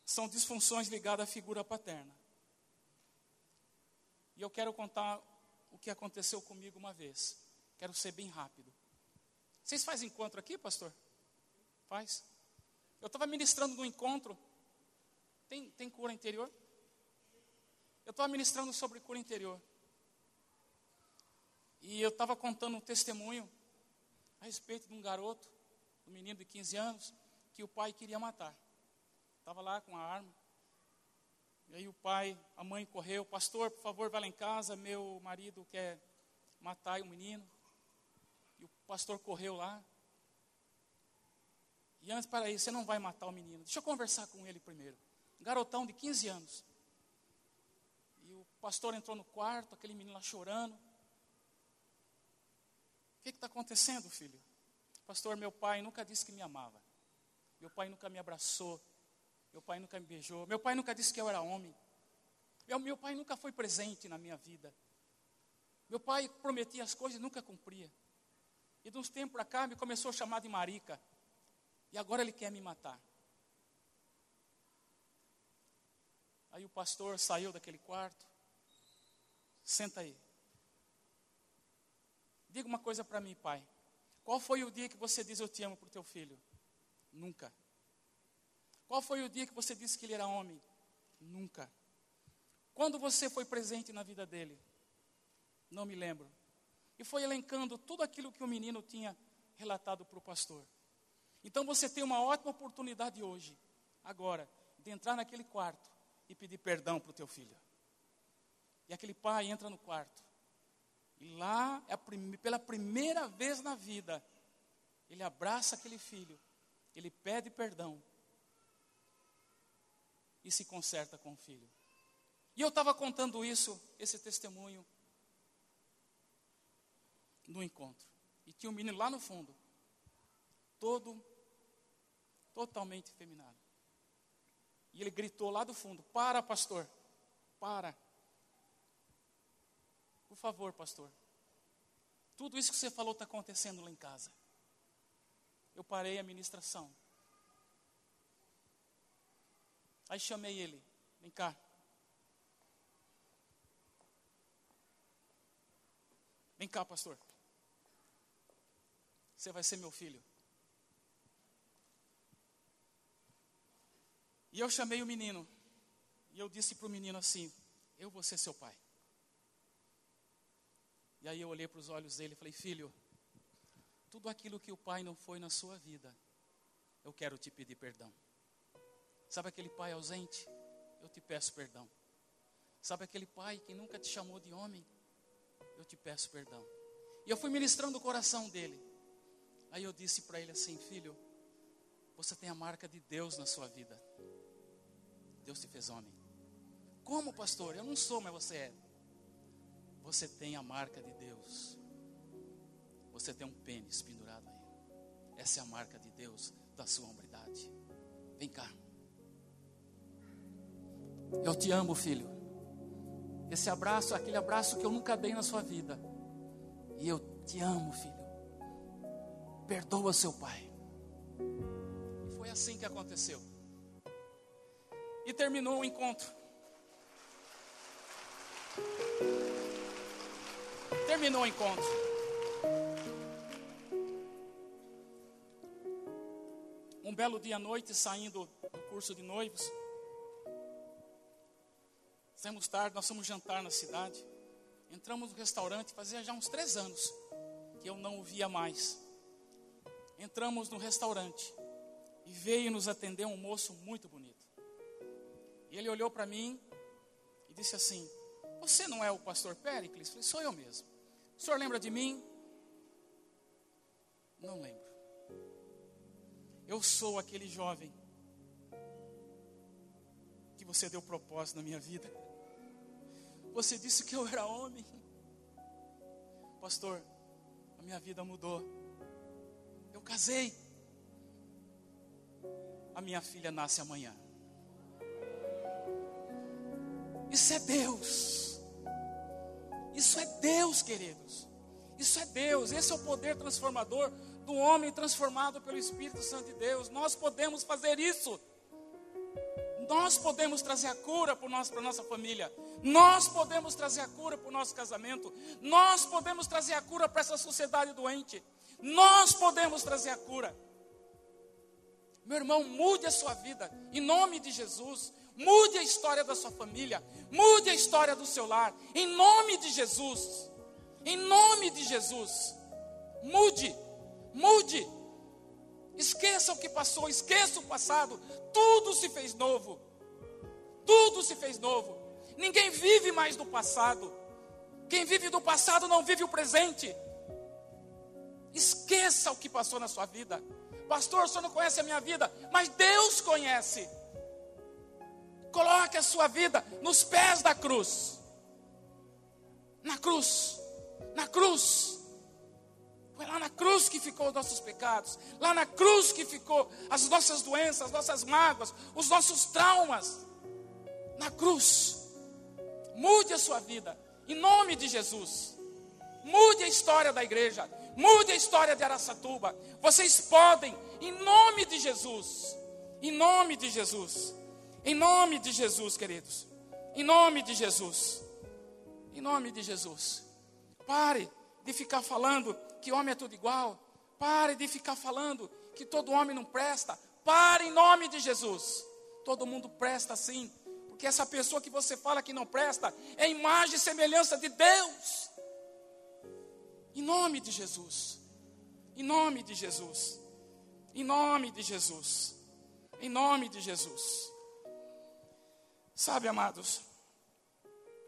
são disfunções ligadas à figura paterna. E eu quero contar o que aconteceu comigo uma vez. Quero ser bem rápido. Vocês fazem encontro aqui, pastor? Faz? Eu estava ministrando no encontro. Tem, tem cura interior? Eu estava ministrando sobre cura interior. E eu estava contando um testemunho a respeito de um garoto, um menino de 15 anos, que o pai queria matar. Estava lá com a arma. E aí o pai, a mãe correu, pastor, por favor, vá lá em casa, meu marido quer matar o menino. E o pastor correu lá. E antes, para aí, você não vai matar o menino. Deixa eu conversar com ele primeiro. Um garotão de 15 anos. O pastor entrou no quarto, aquele menino lá chorando. O que está acontecendo, filho? Pastor, meu pai nunca disse que me amava. Meu pai nunca me abraçou. Meu pai nunca me beijou. Meu pai nunca disse que eu era homem. Meu, meu pai nunca foi presente na minha vida. Meu pai prometia as coisas e nunca cumpria. E de uns tempos para cá me começou a chamar de marica. E agora ele quer me matar. Aí o pastor saiu daquele quarto. Senta aí. Diga uma coisa para mim, pai. Qual foi o dia que você diz eu te amo para o teu filho? Nunca. Qual foi o dia que você disse que ele era homem? Nunca. Quando você foi presente na vida dele? Não me lembro. E foi elencando tudo aquilo que o menino tinha relatado para o pastor. Então você tem uma ótima oportunidade hoje, agora, de entrar naquele quarto e pedir perdão para o teu filho. E aquele pai entra no quarto. E lá, é pela primeira vez na vida, ele abraça aquele filho. Ele pede perdão. e se conserta com o filho. E eu estava contando isso, esse testemunho, no encontro. E tinha um menino lá no fundo, todo, totalmente feminado. E ele gritou lá do fundo: Para, pastor, para. Por favor, pastor. Tudo isso que você falou está acontecendo lá em casa. Eu parei a ministração. Aí chamei ele, vem cá. Vem cá, pastor. Você vai ser meu filho. E eu chamei o menino. E eu disse para o menino assim: Eu vou ser seu pai. E aí eu olhei para os olhos dele e falei: Filho, tudo aquilo que o pai não foi na sua vida, eu quero te pedir perdão. Sabe aquele pai ausente? Eu te peço perdão. Sabe aquele pai que nunca te chamou de homem? Eu te peço perdão. E eu fui ministrando o coração dele. Aí eu disse para ele assim: Filho, você tem a marca de Deus na sua vida. Deus te fez homem. Como, pastor? Eu não sou, mas você é. Você tem a marca de Deus. Você tem um pênis pendurado aí. Essa é a marca de Deus da sua hombridade. Vem cá. Eu te amo, filho. Esse abraço aquele abraço que eu nunca dei na sua vida. E eu te amo, filho. Perdoa seu pai. E foi assim que aconteceu. E terminou o encontro. Terminou o encontro. Um belo dia à noite, saindo do curso de noivos, Fizemos tarde, nós fomos jantar na cidade. Entramos no restaurante, fazia já uns três anos que eu não o via mais. Entramos no restaurante e veio nos atender um moço muito bonito. E ele olhou para mim e disse assim: Você não é o pastor Péricles? Eu falei: Sou eu mesmo. O senhor lembra de mim? Não lembro. Eu sou aquele jovem que você deu propósito na minha vida. Você disse que eu era homem. Pastor, a minha vida mudou. Eu casei. A minha filha nasce amanhã. Isso é Deus. Isso é Deus, queridos. Isso é Deus. Esse é o poder transformador do homem transformado pelo Espírito Santo de Deus. Nós podemos fazer isso. Nós podemos trazer a cura para a nossa família. Nós podemos trazer a cura para o nosso casamento. Nós podemos trazer a cura para essa sociedade doente. Nós podemos trazer a cura. Meu irmão, mude a sua vida. Em nome de Jesus. Mude a história da sua família. Mude a história do seu lar. Em nome de Jesus. Em nome de Jesus. Mude. Mude. Esqueça o que passou. Esqueça o passado. Tudo se fez novo. Tudo se fez novo. Ninguém vive mais do passado. Quem vive do passado não vive o presente. Esqueça o que passou na sua vida. Pastor, o senhor não conhece a minha vida, mas Deus conhece. Coloque a sua vida nos pés da cruz. Na cruz. Na cruz. Foi lá na cruz que ficou os nossos pecados. Lá na cruz que ficou as nossas doenças, as nossas mágoas, os nossos traumas na cruz. Mude a sua vida, em nome de Jesus. Mude a história da igreja, mude a história de Araçatuba. Vocês podem, em nome de Jesus. Em nome de Jesus. Em nome de Jesus, queridos. Em nome de Jesus. Em nome de Jesus. Pare de ficar falando que homem é tudo igual. Pare de ficar falando que todo homem não presta. Pare em nome de Jesus. Todo mundo presta sim que essa pessoa que você fala que não presta é imagem e semelhança de Deus. Em nome de Jesus. Em nome de Jesus. Em nome de Jesus. Em nome de Jesus. Sabe, amados,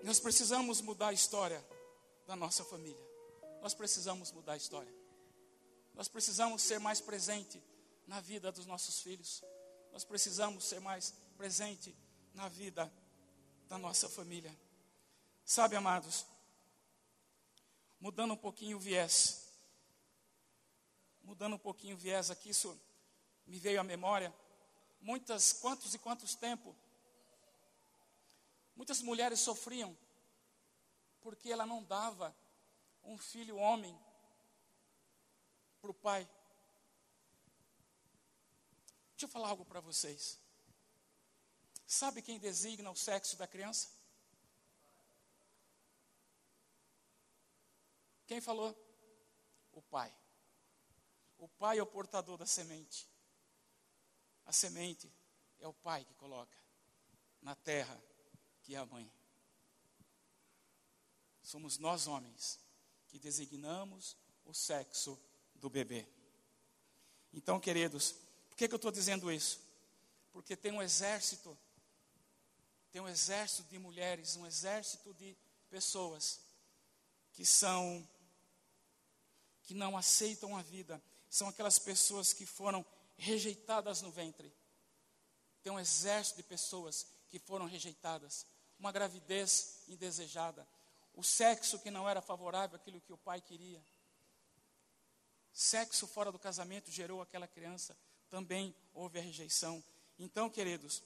nós precisamos mudar a história da nossa família. Nós precisamos mudar a história. Nós precisamos ser mais presente na vida dos nossos filhos. Nós precisamos ser mais presente na vida da nossa família. Sabe, amados, mudando um pouquinho o viés, mudando um pouquinho o viés aqui, isso me veio à memória. Muitas, quantos e quantos tempos, muitas mulheres sofriam porque ela não dava um filho homem para o pai. Deixa eu falar algo para vocês. Sabe quem designa o sexo da criança? Quem falou? O pai. O pai é o portador da semente. A semente é o pai que coloca na terra, que é a mãe. Somos nós homens que designamos o sexo do bebê. Então, queridos, por que, que eu estou dizendo isso? Porque tem um exército tem um exército de mulheres, um exército de pessoas que são que não aceitam a vida, são aquelas pessoas que foram rejeitadas no ventre. Tem um exército de pessoas que foram rejeitadas, uma gravidez indesejada, o sexo que não era favorável àquilo que o pai queria. Sexo fora do casamento gerou aquela criança, também houve a rejeição. Então, queridos,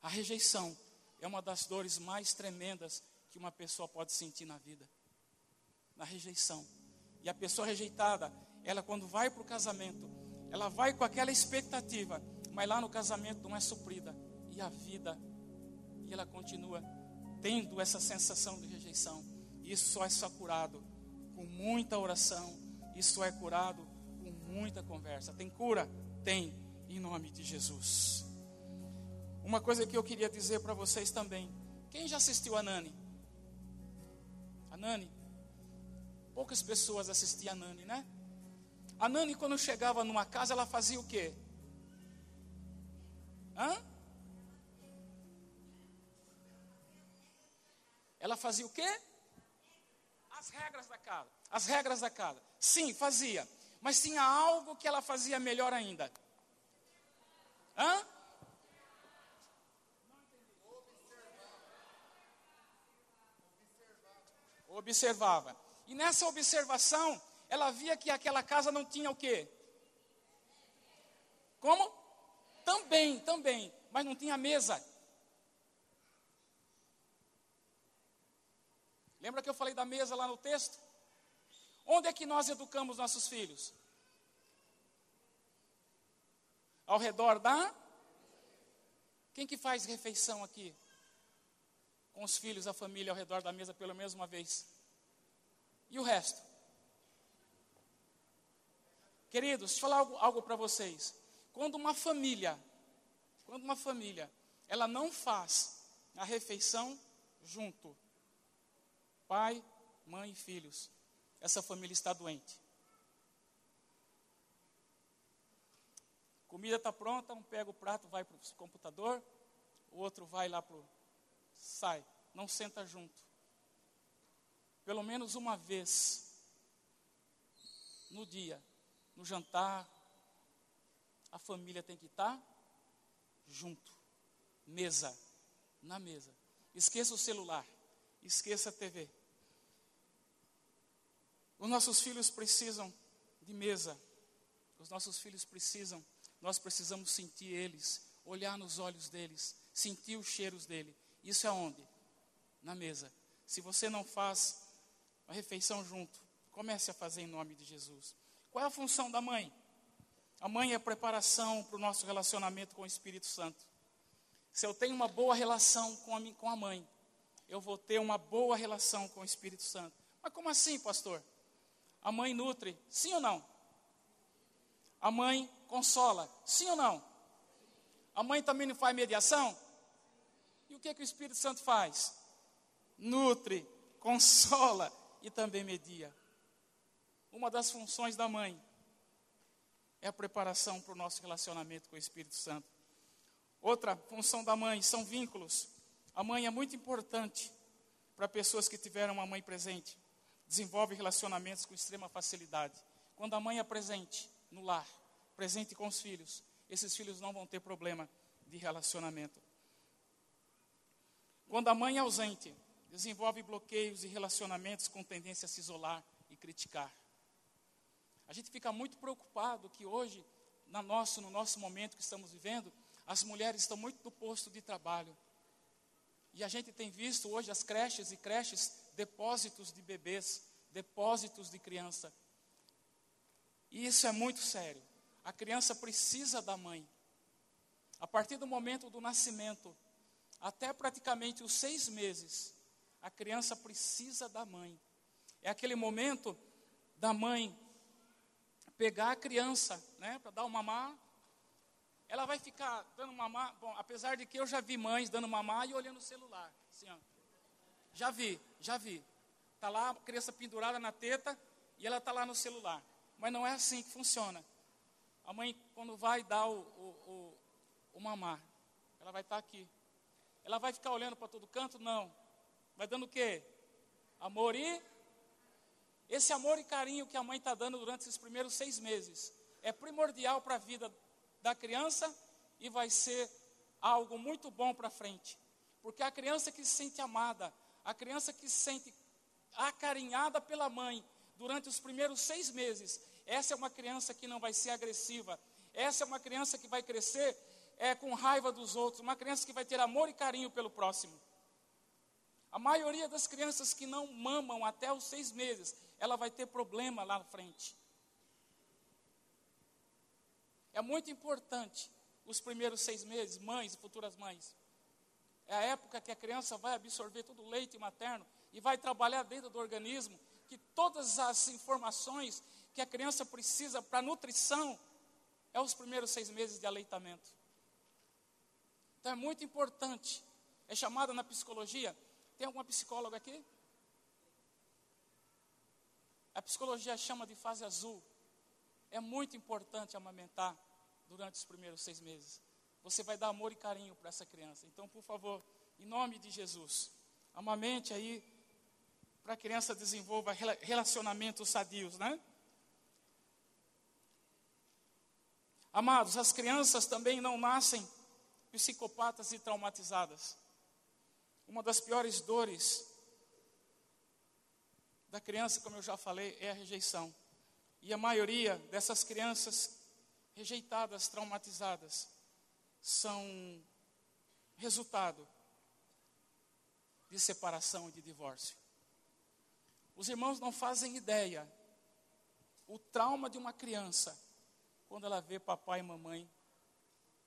a rejeição é uma das dores mais tremendas que uma pessoa pode sentir na vida. Na rejeição. E a pessoa rejeitada, ela quando vai para o casamento, ela vai com aquela expectativa, mas lá no casamento não é suprida. E a vida, ela continua tendo essa sensação de rejeição. Isso só é só curado com muita oração, isso é curado com muita conversa. Tem cura? Tem, em nome de Jesus. Uma coisa que eu queria dizer para vocês também. Quem já assistiu a Nani? A Nani? Poucas pessoas assistiam a Nani, né? A Nani, quando chegava numa casa, ela fazia o quê? Hã? Ela fazia o quê? As regras da casa. As regras da casa. Sim, fazia. Mas tinha algo que ela fazia melhor ainda. Hã? observava. E nessa observação, ela via que aquela casa não tinha o quê? Como? Também, também, mas não tinha mesa. Lembra que eu falei da mesa lá no texto? Onde é que nós educamos nossos filhos? Ao redor da? Quem que faz refeição aqui? com os filhos, a família ao redor da mesa pelo menos uma vez. E o resto? Queridos, deixa eu falar algo, algo para vocês. Quando uma família, quando uma família, ela não faz a refeição junto, pai, mãe e filhos, essa família está doente. Comida está pronta, um pega o prato, vai para o computador, o outro vai lá para o sai, não senta junto. Pelo menos uma vez no dia, no jantar, a família tem que estar junto, mesa, na mesa. Esqueça o celular, esqueça a TV. Os nossos filhos precisam de mesa. Os nossos filhos precisam, nós precisamos sentir eles, olhar nos olhos deles, sentir os cheiros dele. Isso é onde? Na mesa. Se você não faz a refeição junto, comece a fazer em nome de Jesus. Qual é a função da mãe? A mãe é a preparação para o nosso relacionamento com o Espírito Santo. Se eu tenho uma boa relação com a, com a mãe, eu vou ter uma boa relação com o Espírito Santo. Mas como assim, pastor? A mãe nutre, sim ou não? A mãe consola, sim ou não? A mãe também não faz mediação? E o que, é que o Espírito Santo faz? Nutre, consola e também media. Uma das funções da mãe é a preparação para o nosso relacionamento com o Espírito Santo. Outra função da mãe são vínculos. A mãe é muito importante para pessoas que tiveram uma mãe presente. Desenvolve relacionamentos com extrema facilidade. Quando a mãe é presente no lar, presente com os filhos, esses filhos não vão ter problema de relacionamento. Quando a mãe é ausente, desenvolve bloqueios e relacionamentos com tendência a se isolar e criticar. A gente fica muito preocupado que hoje, na nosso, no nosso momento que estamos vivendo, as mulheres estão muito no posto de trabalho. E a gente tem visto hoje as creches e creches depósitos de bebês, depósitos de criança. E isso é muito sério. A criança precisa da mãe. A partir do momento do nascimento, até praticamente os seis meses, a criança precisa da mãe. É aquele momento da mãe pegar a criança, né, para dar o mamar. Ela vai ficar dando mamar. Bom, apesar de que eu já vi mães dando mamar e olhando o celular. Assim, ó. Já vi, já vi. Está lá a criança pendurada na teta e ela está lá no celular. Mas não é assim que funciona. A mãe, quando vai dar o, o, o, o mamar, ela vai estar tá aqui. Ela vai ficar olhando para todo canto? Não. Vai dando o quê? Amor e. Esse amor e carinho que a mãe está dando durante esses primeiros seis meses é primordial para a vida da criança e vai ser algo muito bom para frente. Porque a criança que se sente amada, a criança que se sente acarinhada pela mãe durante os primeiros seis meses, essa é uma criança que não vai ser agressiva. Essa é uma criança que vai crescer é, com raiva dos outros, uma criança que vai ter amor e carinho pelo próximo. A maioria das crianças que não mamam até os seis meses, ela vai ter problema lá na frente. É muito importante os primeiros seis meses, mães e futuras mães. É a época que a criança vai absorver todo o leite materno e vai trabalhar dentro do organismo, que todas as informações que a criança precisa para nutrição é os primeiros seis meses de aleitamento. Então é muito importante. É chamada na psicologia. Tem alguma psicóloga aqui? A psicologia chama de fase azul. É muito importante amamentar durante os primeiros seis meses. Você vai dar amor e carinho para essa criança. Então, por favor, em nome de Jesus, amamente aí para a criança desenvolva relacionamentos sadios, né? Amados, as crianças também não nascem psicopatas e traumatizadas. Uma das piores dores da criança, como eu já falei, é a rejeição. E a maioria dessas crianças rejeitadas, traumatizadas, são resultado de separação e de divórcio. Os irmãos não fazem ideia o trauma de uma criança quando ela vê papai e mamãe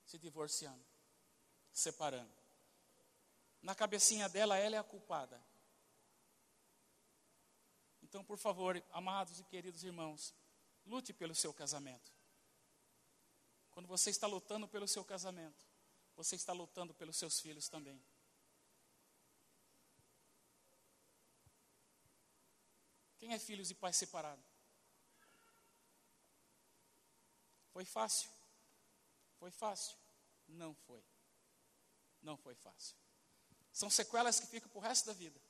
se divorciando separando. Na cabecinha dela, ela é a culpada. Então, por favor, amados e queridos irmãos, lute pelo seu casamento. Quando você está lutando pelo seu casamento, você está lutando pelos seus filhos também. Quem é filhos e pais separados? Foi fácil? Foi fácil? Não foi. Não foi fácil. São sequelas que ficam para o resto da vida.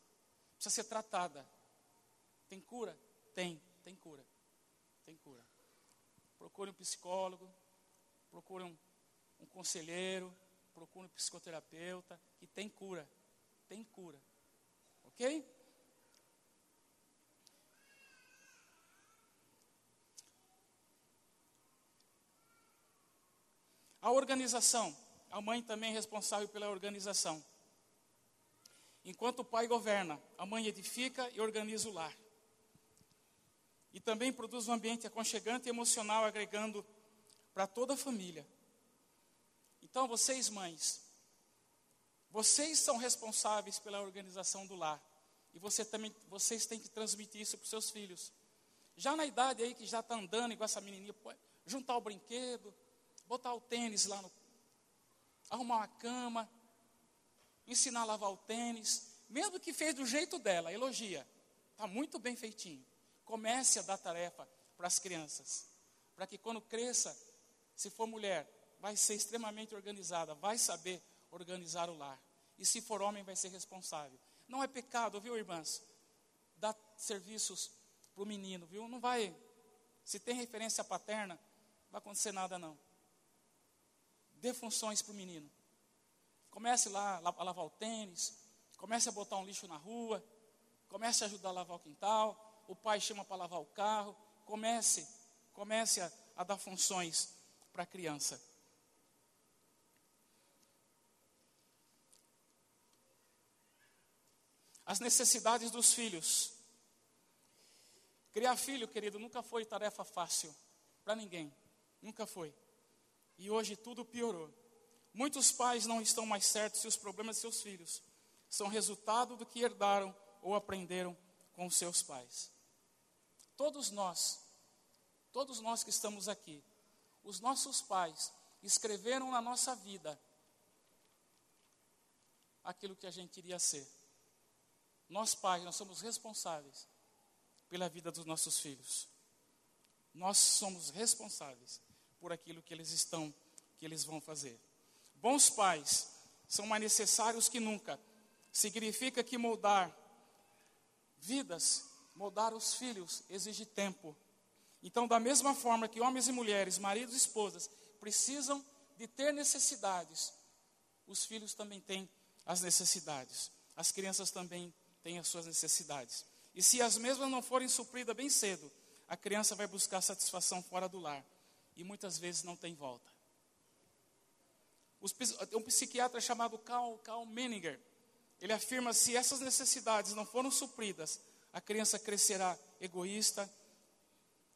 Precisa ser tratada. Tem cura? Tem, tem cura. Tem cura. Procure um psicólogo, procure um, um conselheiro, procure um psicoterapeuta, que tem cura. Tem cura. Ok? A organização a mãe também é responsável pela organização. Enquanto o pai governa, a mãe edifica e organiza o lar. E também produz um ambiente aconchegante e emocional, agregando para toda a família. Então, vocês, mães, vocês são responsáveis pela organização do lar. E você também, vocês têm que transmitir isso para os seus filhos. Já na idade aí que já está andando igual essa menininha, juntar o brinquedo, botar o tênis lá no arrumar uma cama, ensinar a lavar o tênis, mesmo que fez do jeito dela, elogia. Está muito bem feitinho. Comece a dar tarefa para as crianças, para que quando cresça, se for mulher, vai ser extremamente organizada, vai saber organizar o lar. E se for homem, vai ser responsável. Não é pecado, viu, irmãs? Dar serviços para o menino, viu? Não vai. Se tem referência paterna, não vai acontecer nada, não dê funções para o menino. Comece lá a lavar o tênis, Comece a botar um lixo na rua, comece a ajudar a lavar o quintal, o pai chama para lavar o carro, comece, comece a, a dar funções para a criança. As necessidades dos filhos. Criar filho, querido, nunca foi tarefa fácil para ninguém. Nunca foi. E hoje tudo piorou. Muitos pais não estão mais certos se os problemas de seus filhos são resultado do que herdaram ou aprenderam com seus pais. Todos nós, todos nós que estamos aqui, os nossos pais escreveram na nossa vida aquilo que a gente iria ser. Nós pais, nós somos responsáveis pela vida dos nossos filhos. Nós somos responsáveis por aquilo que eles estão, que eles vão fazer. Bons pais são mais necessários que nunca significa que moldar vidas, moldar os filhos, exige tempo. Então, da mesma forma que homens e mulheres, maridos e esposas, precisam de ter necessidades, os filhos também têm as necessidades. As crianças também têm as suas necessidades. E se as mesmas não forem supridas bem cedo, a criança vai buscar satisfação fora do lar. E muitas vezes não tem volta. Um psiquiatra chamado Carl, Carl Menninger, ele afirma: se essas necessidades não foram supridas, a criança crescerá egoísta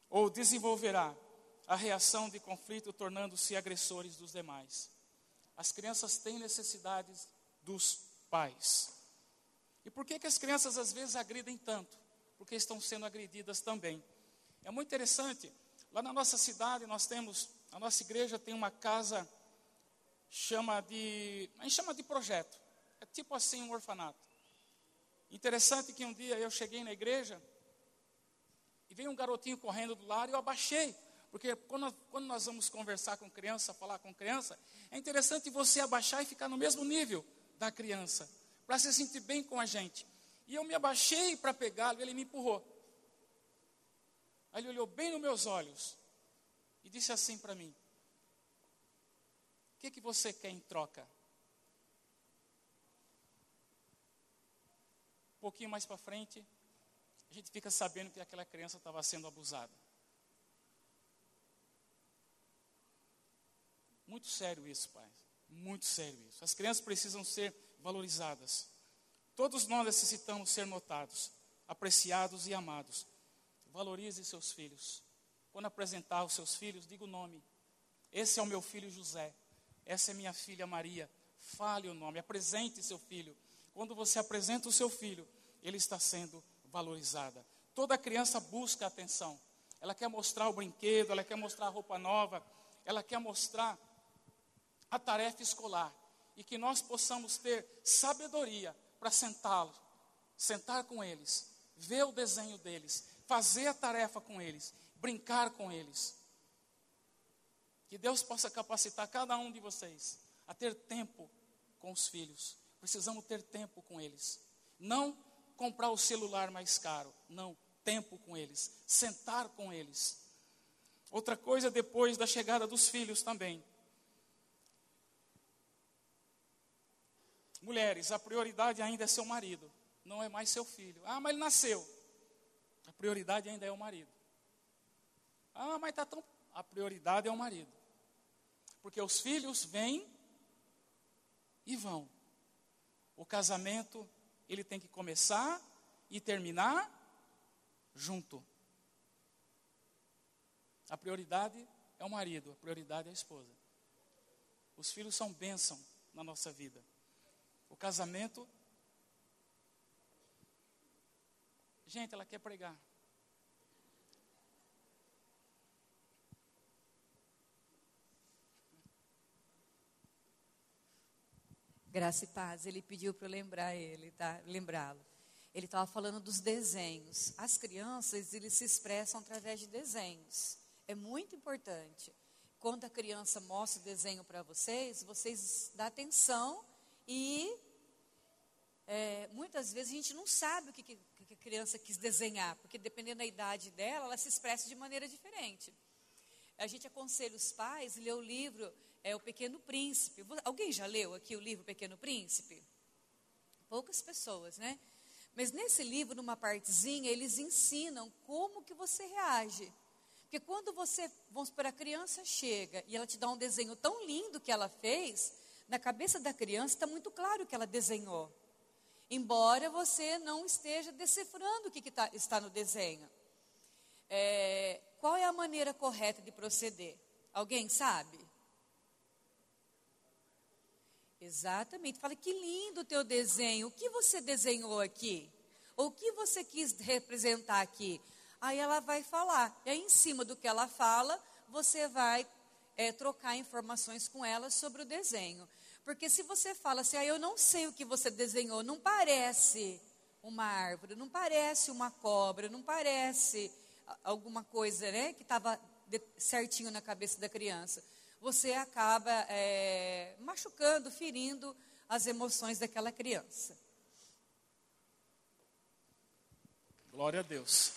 ou desenvolverá a reação de conflito, tornando-se agressores dos demais. As crianças têm necessidades dos pais. E por que, que as crianças às vezes agridem tanto? Porque estão sendo agredidas também. É muito interessante, lá na nossa cidade nós temos, a nossa igreja tem uma casa, chama de, a gente chama de projeto. É tipo assim um orfanato. Interessante que um dia eu cheguei na igreja veio um garotinho correndo do lado e eu abaixei. Porque quando, quando nós vamos conversar com criança, falar com criança, é interessante você abaixar e ficar no mesmo nível da criança, para se sentir bem com a gente. E eu me abaixei para pegá-lo e ele me empurrou. Aí ele olhou bem nos meus olhos e disse assim para mim: O que, que você quer em troca? Um pouquinho mais para frente, a gente fica sabendo que aquela criança estava sendo abusada. Muito sério isso, pai. Muito sério isso. As crianças precisam ser valorizadas. Todos nós necessitamos ser notados, apreciados e amados. Valorize seus filhos. Quando apresentar os seus filhos, diga o nome. Esse é o meu filho José. Essa é minha filha Maria. Fale o nome, apresente seu filho. Quando você apresenta o seu filho, ele está sendo valorizada. Toda criança busca atenção. Ela quer mostrar o brinquedo, ela quer mostrar a roupa nova, ela quer mostrar a tarefa escolar. E que nós possamos ter sabedoria para sentá-los, sentar com eles, ver o desenho deles, fazer a tarefa com eles, brincar com eles. Que Deus possa capacitar cada um de vocês a ter tempo com os filhos. Precisamos ter tempo com eles. Não comprar o celular mais caro. Não, tempo com eles. Sentar com eles. Outra coisa depois da chegada dos filhos também. Mulheres, a prioridade ainda é seu marido, não é mais seu filho. Ah, mas ele nasceu. A prioridade ainda é o marido. Ah, mas está tão. A prioridade é o marido. Porque os filhos vêm e vão. O casamento, ele tem que começar e terminar junto. A prioridade é o marido, a prioridade é a esposa. Os filhos são bênção na nossa vida. O casamento. Gente, ela quer pregar. Graça e paz, ele pediu para eu lembrar ele, tá? Lembrá-lo. Ele estava falando dos desenhos. As crianças, eles se expressam através de desenhos. É muito importante. Quando a criança mostra o desenho para vocês, vocês dão atenção e é, muitas vezes a gente não sabe o que, que, que, a criança quis desenhar, porque dependendo da idade dela, ela se expressa de maneira diferente. A gente aconselha os pais ler o livro é, O Pequeno Príncipe. Alguém já leu aqui o livro Pequeno Príncipe? poucas pessoas, né? Mas nesse livro, numa partezinha, eles ensinam como que você reage. Porque quando você, vamos para a criança chega e ela te dá um desenho tão lindo que ela fez, na cabeça da criança está muito claro que ela desenhou. Embora você não esteja decifrando o que, que tá, está no desenho. É, qual é a maneira correta de proceder? Alguém sabe? Exatamente. Fala, que lindo o teu desenho. O que você desenhou aqui? Ou o que você quis representar aqui? Aí ela vai falar. E aí, em cima do que ela fala, você vai é, trocar informações com ela sobre o desenho. Porque se você fala assim, ah, eu não sei o que você desenhou, não parece uma árvore, não parece uma cobra, não parece alguma coisa né, que estava certinho na cabeça da criança você acaba é, machucando, ferindo as emoções daquela criança. Glória a Deus.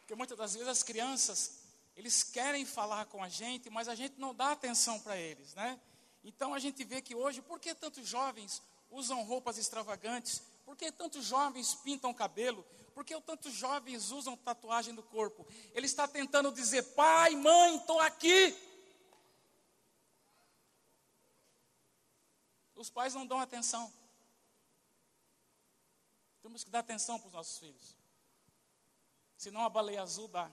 Porque muitas das vezes as crianças, eles querem falar com a gente, mas a gente não dá atenção para eles, né? Então a gente vê que hoje, por que tantos jovens usam roupas extravagantes? Por que tantos jovens pintam cabelo? Por que tantos jovens usam tatuagem no corpo? Ele está tentando dizer: pai, mãe, estou aqui. Os pais não dão atenção. Temos que dar atenção para os nossos filhos. Senão a baleia azul dá.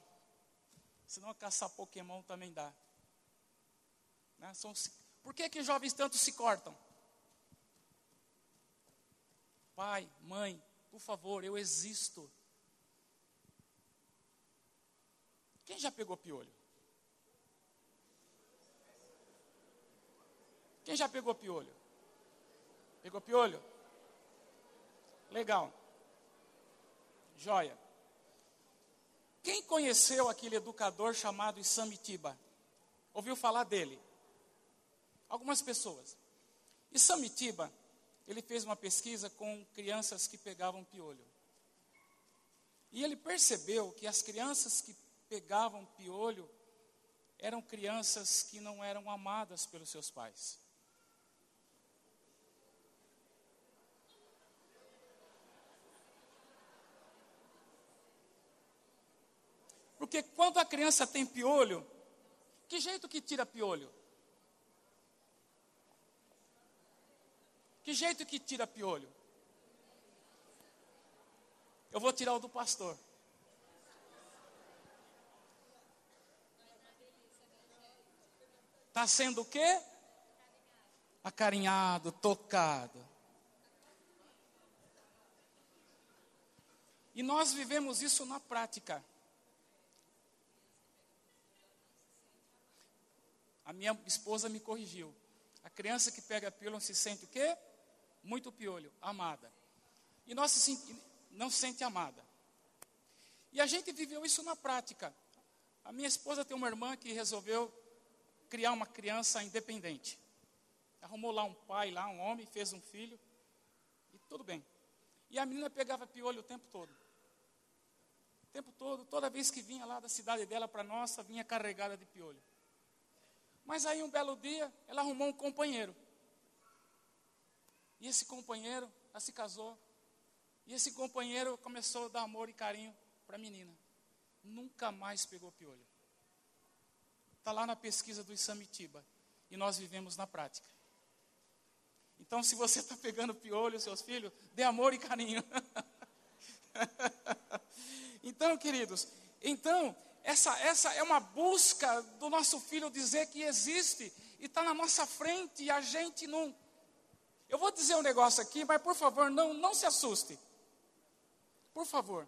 Senão caçar Pokémon também dá. Né? São, por que, que jovens tanto se cortam? Pai, mãe, por favor, eu existo. Quem já pegou piolho? Quem já pegou piolho? Pegou piolho? Legal. Joia. Quem conheceu aquele educador chamado Isamitiba? Ouviu falar dele? Algumas pessoas. Isamitiba ele fez uma pesquisa com crianças que pegavam piolho. E ele percebeu que as crianças que pegavam piolho eram crianças que não eram amadas pelos seus pais. Porque quando a criança tem piolho, que jeito que tira piolho? Que jeito que tira piolho? Eu vou tirar o do pastor. Está sendo o quê? Acarinhado, tocado. E nós vivemos isso na prática. A minha esposa me corrigiu. A criança que pega pílula se sente o quê? Muito piolho, amada. E nós se, não se sente amada. E a gente viveu isso na prática. A minha esposa tem uma irmã que resolveu criar uma criança independente. Arrumou lá um pai, lá um homem, fez um filho, e tudo bem. E a menina pegava piolho o tempo todo. O tempo todo, toda vez que vinha lá da cidade dela para nossa, vinha carregada de piolho. Mas aí um belo dia, ela arrumou um companheiro. E esse companheiro, ela se casou. E esse companheiro começou a dar amor e carinho para a menina. Nunca mais pegou piolho. Está lá na pesquisa do Isamitiba. E nós vivemos na prática. Então, se você está pegando piolho, seus filhos, dê amor e carinho. então, queridos, então, essa, essa é uma busca do nosso filho dizer que existe e está na nossa frente e a gente não eu vou dizer um negócio aqui, mas por favor, não, não se assuste. Por favor,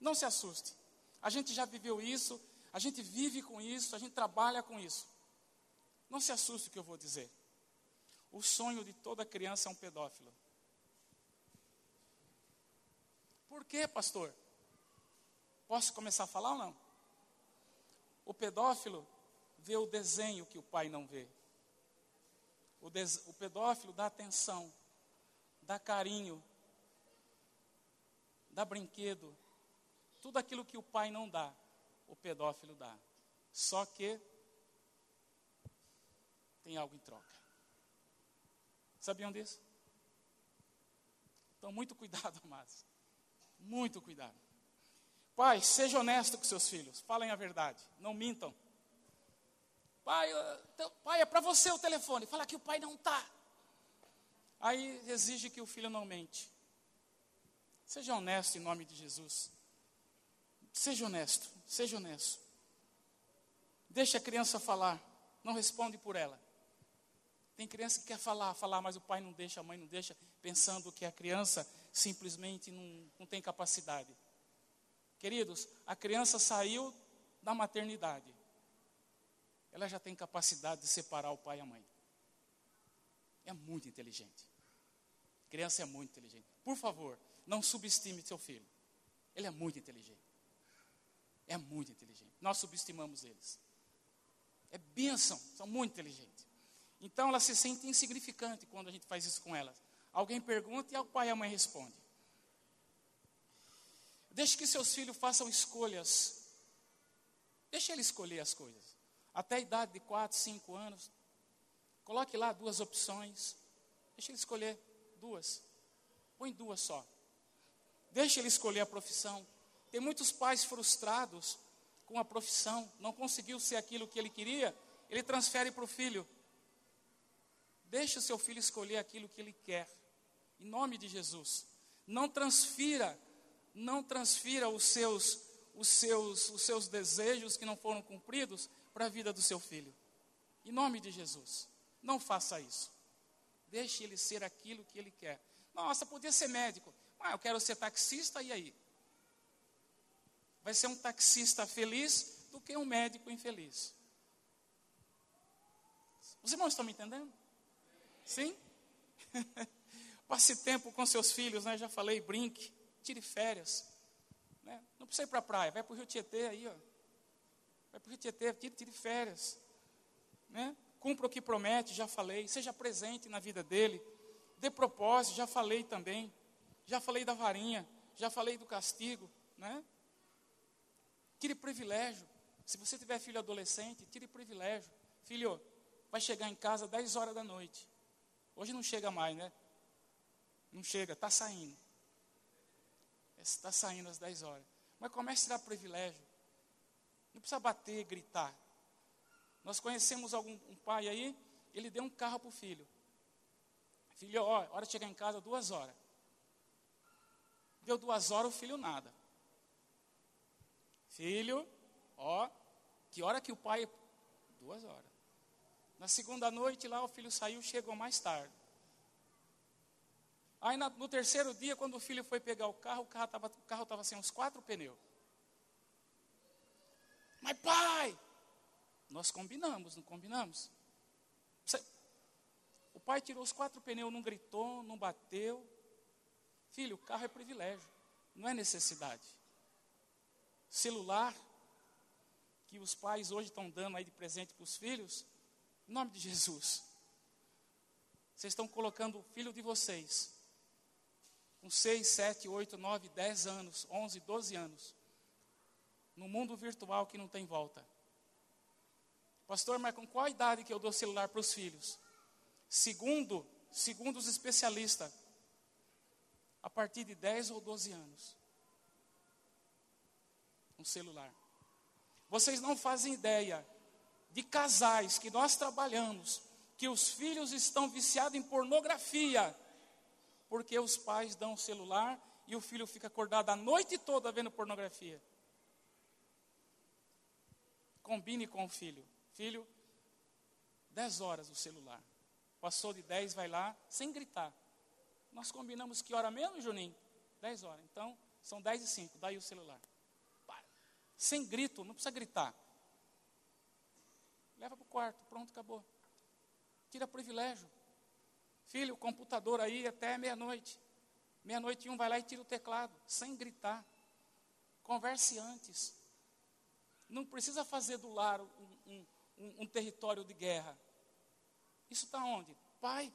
não se assuste. A gente já viveu isso, a gente vive com isso, a gente trabalha com isso. Não se assuste o que eu vou dizer. O sonho de toda criança é um pedófilo. Por quê, pastor? Posso começar a falar ou não? O pedófilo vê o desenho que o pai não vê. O, des, o pedófilo dá atenção, dá carinho, dá brinquedo. Tudo aquilo que o pai não dá, o pedófilo dá. Só que tem algo em troca. Sabiam disso? Então, muito cuidado, amados. Muito cuidado. Pai, seja honesto com seus filhos. Falem a verdade. Não mintam. Pai, pai é para você o telefone. Fala que o pai não está. Aí exige que o filho não mente. Seja honesto em nome de Jesus. Seja honesto, seja honesto. Deixa a criança falar, não responde por ela. Tem criança que quer falar, falar, mas o pai não deixa, a mãe não deixa, pensando que a criança simplesmente não, não tem capacidade. Queridos, a criança saiu da maternidade. Ela já tem capacidade de separar o pai e a mãe. É muito inteligente. A criança é muito inteligente. Por favor, não subestime seu filho. Ele é muito inteligente. É muito inteligente. Nós subestimamos eles. É bênção, são muito inteligentes. Então elas se sentem insignificantes quando a gente faz isso com elas. Alguém pergunta e o pai e a mãe respondem. Deixe que seus filhos façam escolhas. Deixe ele escolher as coisas. Até a idade de 4, 5 anos. Coloque lá duas opções. Deixe ele escolher duas. Põe duas só. Deixe ele escolher a profissão. Tem muitos pais frustrados com a profissão, não conseguiu ser aquilo que ele queria, ele transfere para o filho. Deixe o seu filho escolher aquilo que ele quer. Em nome de Jesus. Não transfira, não transfira os seus os seus os seus desejos que não foram cumpridos para a vida do seu filho. Em nome de Jesus. Não faça isso. Deixe ele ser aquilo que ele quer. Nossa, podia ser médico. Ah, eu quero ser taxista, e aí? Vai ser um taxista feliz do que um médico infeliz. Os irmãos estão me entendendo? Sim? Passe tempo com seus filhos, né? Já falei, brinque, tire férias. Né? Não precisa ir para a praia, vai para o Rio Tietê aí, ó. Vai para o Tietê, tire, tire férias. Né? Cumpra o que promete, já falei. Seja presente na vida dele. Dê propósito, já falei também. Já falei da varinha, já falei do castigo, né? Tire privilégio. Se você tiver filho adolescente, tire privilégio. Filho, vai chegar em casa 10 horas da noite. Hoje não chega mais, né? Não chega, está saindo. Está saindo às 10 horas. Mas comece a tirar privilégio. Não precisa bater, gritar. Nós conhecemos algum um pai aí, ele deu um carro para o filho. Filho, ó, hora de chegar em casa, duas horas. Deu duas horas, o filho nada. Filho, ó, que hora que o pai. Duas horas. Na segunda noite lá o filho saiu, chegou mais tarde. Aí na, no terceiro dia, quando o filho foi pegar o carro, o carro estava carro tava sem uns quatro pneus. Mas pai, nós combinamos, não combinamos? Você, o pai tirou os quatro pneus, não gritou, não bateu. Filho, o carro é privilégio, não é necessidade. Celular, que os pais hoje estão dando aí de presente para os filhos, em nome de Jesus. Vocês estão colocando o filho de vocês, com 6, 7, 8, 9, 10 anos, 11, 12 anos, no mundo virtual que não tem volta. Pastor, mas com qual idade que eu dou celular para os filhos? Segundo, segundo os especialistas, a partir de 10 ou 12 anos. Um celular. Vocês não fazem ideia de casais que nós trabalhamos, que os filhos estão viciados em pornografia, porque os pais dão o celular e o filho fica acordado a noite toda vendo pornografia. Combine com o filho. Filho, 10 horas o celular. Passou de 10, vai lá, sem gritar. Nós combinamos que hora mesmo, Juninho? 10 horas. Então, são 10 e 5, daí o celular. Para. Sem grito, não precisa gritar. Leva para o quarto, pronto, acabou. Tira privilégio. Filho, o computador aí até meia-noite. Meia-noite um vai lá e tira o teclado, sem gritar. Converse antes. Não precisa fazer do lar um, um, um, território de guerra. Isso está onde? Pai,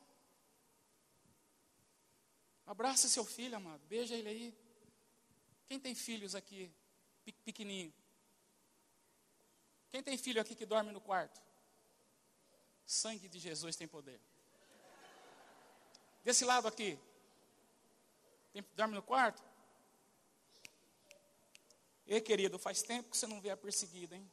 Abraça seu filho, amado. Beija ele aí. Quem tem filhos aqui, pequenininho? Quem tem filho aqui que dorme no quarto? Sangue de Jesus tem poder. Desse lado aqui. Tem, dorme no quarto? Ei, querido, faz tempo que você não vê a perseguida, hein?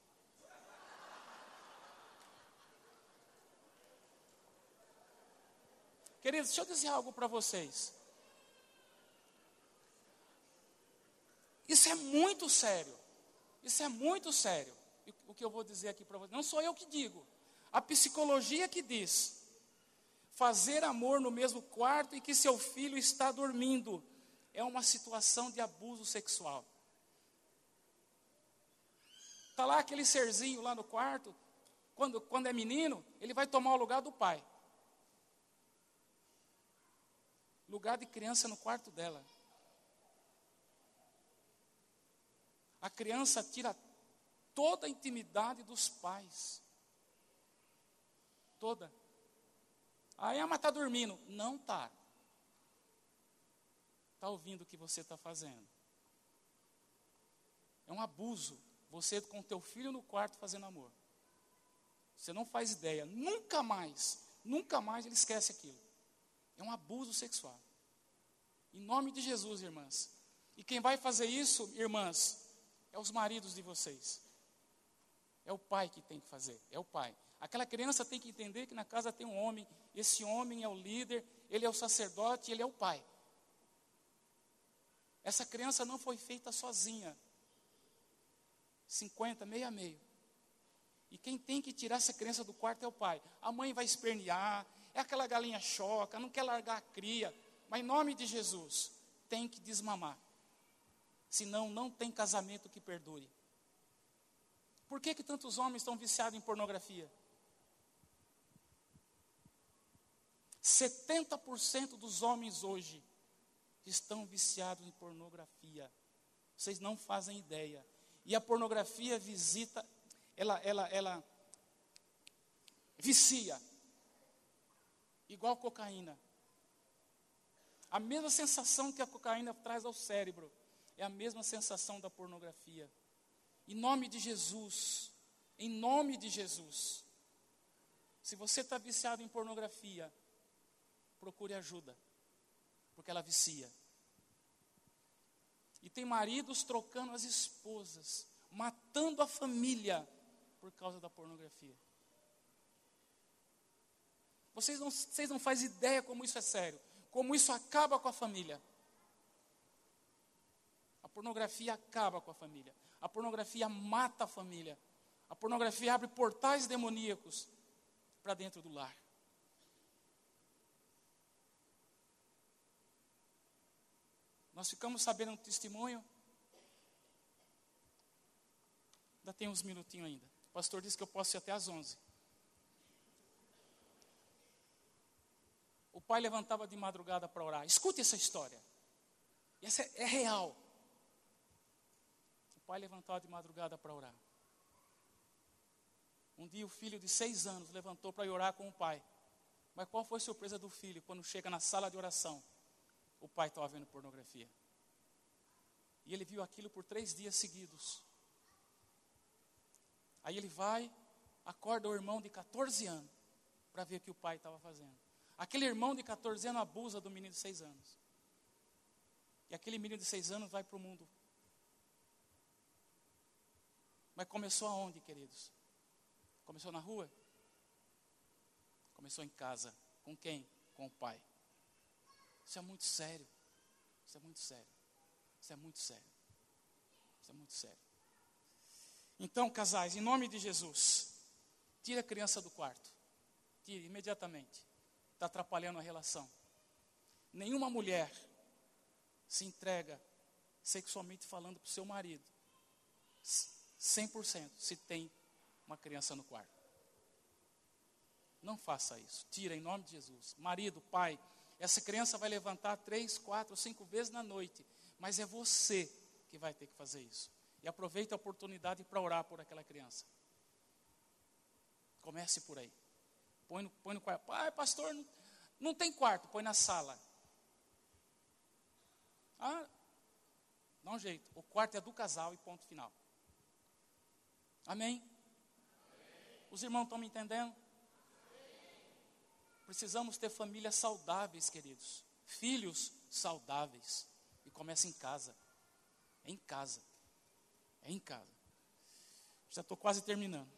Queridos, deixa eu dizer algo para vocês. Isso é muito sério. Isso é muito sério. O que eu vou dizer aqui para vocês. Não sou eu que digo. A psicologia que diz. Fazer amor no mesmo quarto e que seu filho está dormindo é uma situação de abuso sexual. Está lá aquele serzinho lá no quarto, quando, quando é menino, ele vai tomar o lugar do pai. lugar de criança no quarto dela. A criança tira toda a intimidade dos pais. Toda. Aí ama está dormindo. Não está. Está ouvindo o que você está fazendo. É um abuso. Você com teu filho no quarto fazendo amor. Você não faz ideia. Nunca mais, nunca mais ele esquece aquilo. É um abuso sexual. Em nome de Jesus, irmãs. E quem vai fazer isso, irmãs, é os maridos de vocês. É o pai que tem que fazer, é o pai. Aquela criança tem que entender que na casa tem um homem, esse homem é o líder, ele é o sacerdote, ele é o pai. Essa criança não foi feita sozinha. 50, meio a meio. E quem tem que tirar essa criança do quarto é o pai. A mãe vai espernear, é aquela galinha choca, não quer largar a cria. Mas em nome de Jesus, tem que desmamar. Senão não tem casamento que perdure. Por que, que tantos homens estão viciados em pornografia? 70% dos homens hoje estão viciados em pornografia. Vocês não fazem ideia. E a pornografia visita, ela, ela, ela vicia, igual cocaína. A mesma sensação que a cocaína traz ao cérebro é a mesma sensação da pornografia. Em nome de Jesus, em nome de Jesus. Se você está viciado em pornografia, procure ajuda, porque ela vicia. E tem maridos trocando as esposas, matando a família por causa da pornografia. Vocês não, vocês não fazem ideia como isso é sério como isso acaba com a família. A pornografia acaba com a família. A pornografia mata a família. A pornografia abre portais demoníacos para dentro do lar. Nós ficamos sabendo um testemunho. Ainda tem uns minutinhos ainda. O pastor disse que eu posso ir até às 11. o pai levantava de madrugada para orar. Escute essa história. Essa é, é real. O pai levantava de madrugada para orar. Um dia o filho de seis anos levantou para orar com o pai. Mas qual foi a surpresa do filho quando chega na sala de oração? O pai estava vendo pornografia. E ele viu aquilo por três dias seguidos. Aí ele vai, acorda o irmão de 14 anos para ver o que o pai estava fazendo. Aquele irmão de 14 anos abusa do menino de 6 anos. E aquele menino de 6 anos vai para o mundo. Mas começou aonde, queridos? Começou na rua? Começou em casa. Com quem? Com o pai. Isso é muito sério. Isso é muito sério. Isso é muito sério. Isso é muito sério. Então, casais, em nome de Jesus, tire a criança do quarto. Tire imediatamente está atrapalhando a relação. Nenhuma mulher se entrega sexualmente falando para o seu marido 100% se tem uma criança no quarto. Não faça isso. Tira em nome de Jesus. Marido, pai, essa criança vai levantar três, quatro, cinco vezes na noite, mas é você que vai ter que fazer isso. E aproveite a oportunidade para orar por aquela criança. Comece por aí. Põe no, põe no quarto. Pai, pastor, não, não tem quarto, põe na sala. Ah, dá um jeito. O quarto é do casal e ponto final. Amém? Amém. Os irmãos estão me entendendo? Precisamos ter famílias saudáveis, queridos. Filhos saudáveis. E começa em casa. É em casa. É em casa. Já estou quase terminando.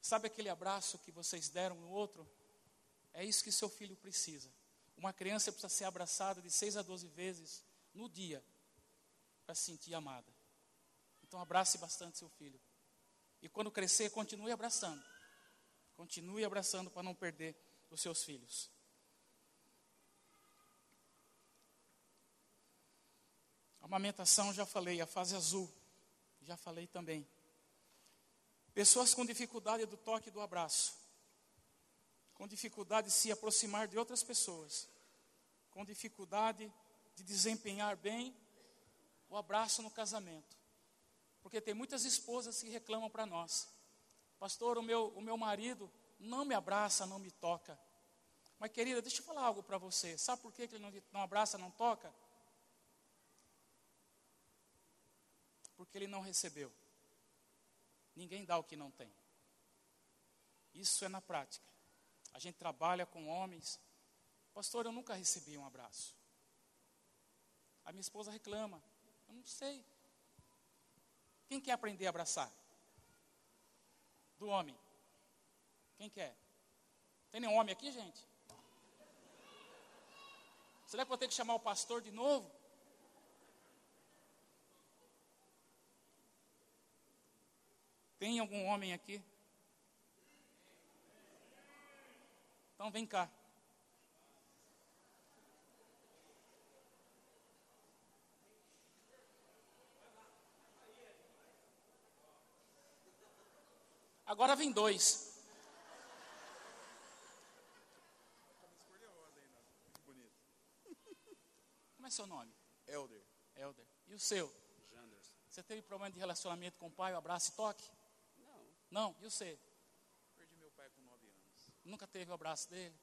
Sabe aquele abraço que vocês deram no outro? É isso que seu filho precisa. Uma criança precisa ser abraçada de 6 a 12 vezes no dia para se sentir amada. Então abrace bastante seu filho. E quando crescer, continue abraçando. Continue abraçando para não perder os seus filhos. A amamentação, já falei, a fase azul, já falei também. Pessoas com dificuldade do toque e do abraço, com dificuldade de se aproximar de outras pessoas, com dificuldade de desempenhar bem o abraço no casamento. Porque tem muitas esposas que reclamam para nós: Pastor, o meu, o meu marido não me abraça, não me toca. Mas, querida, deixa eu falar algo para você. Sabe por que ele não, não abraça, não toca? porque ele não recebeu. Ninguém dá o que não tem. Isso é na prática. A gente trabalha com homens. Pastor, eu nunca recebi um abraço. A minha esposa reclama. Eu não sei. Quem quer aprender a abraçar? Do homem. Quem quer? Tem nenhum homem aqui, gente? Será que vou ter que chamar o pastor de novo? Tem algum homem aqui? Então vem cá. Agora vem dois. Como é seu nome? Elder. Elder. E o seu? Janderson. Você teve problema de relacionamento com o pai, o abraço e toque? Não, e você? Perdi meu pai com nove anos. Nunca teve o abraço dele?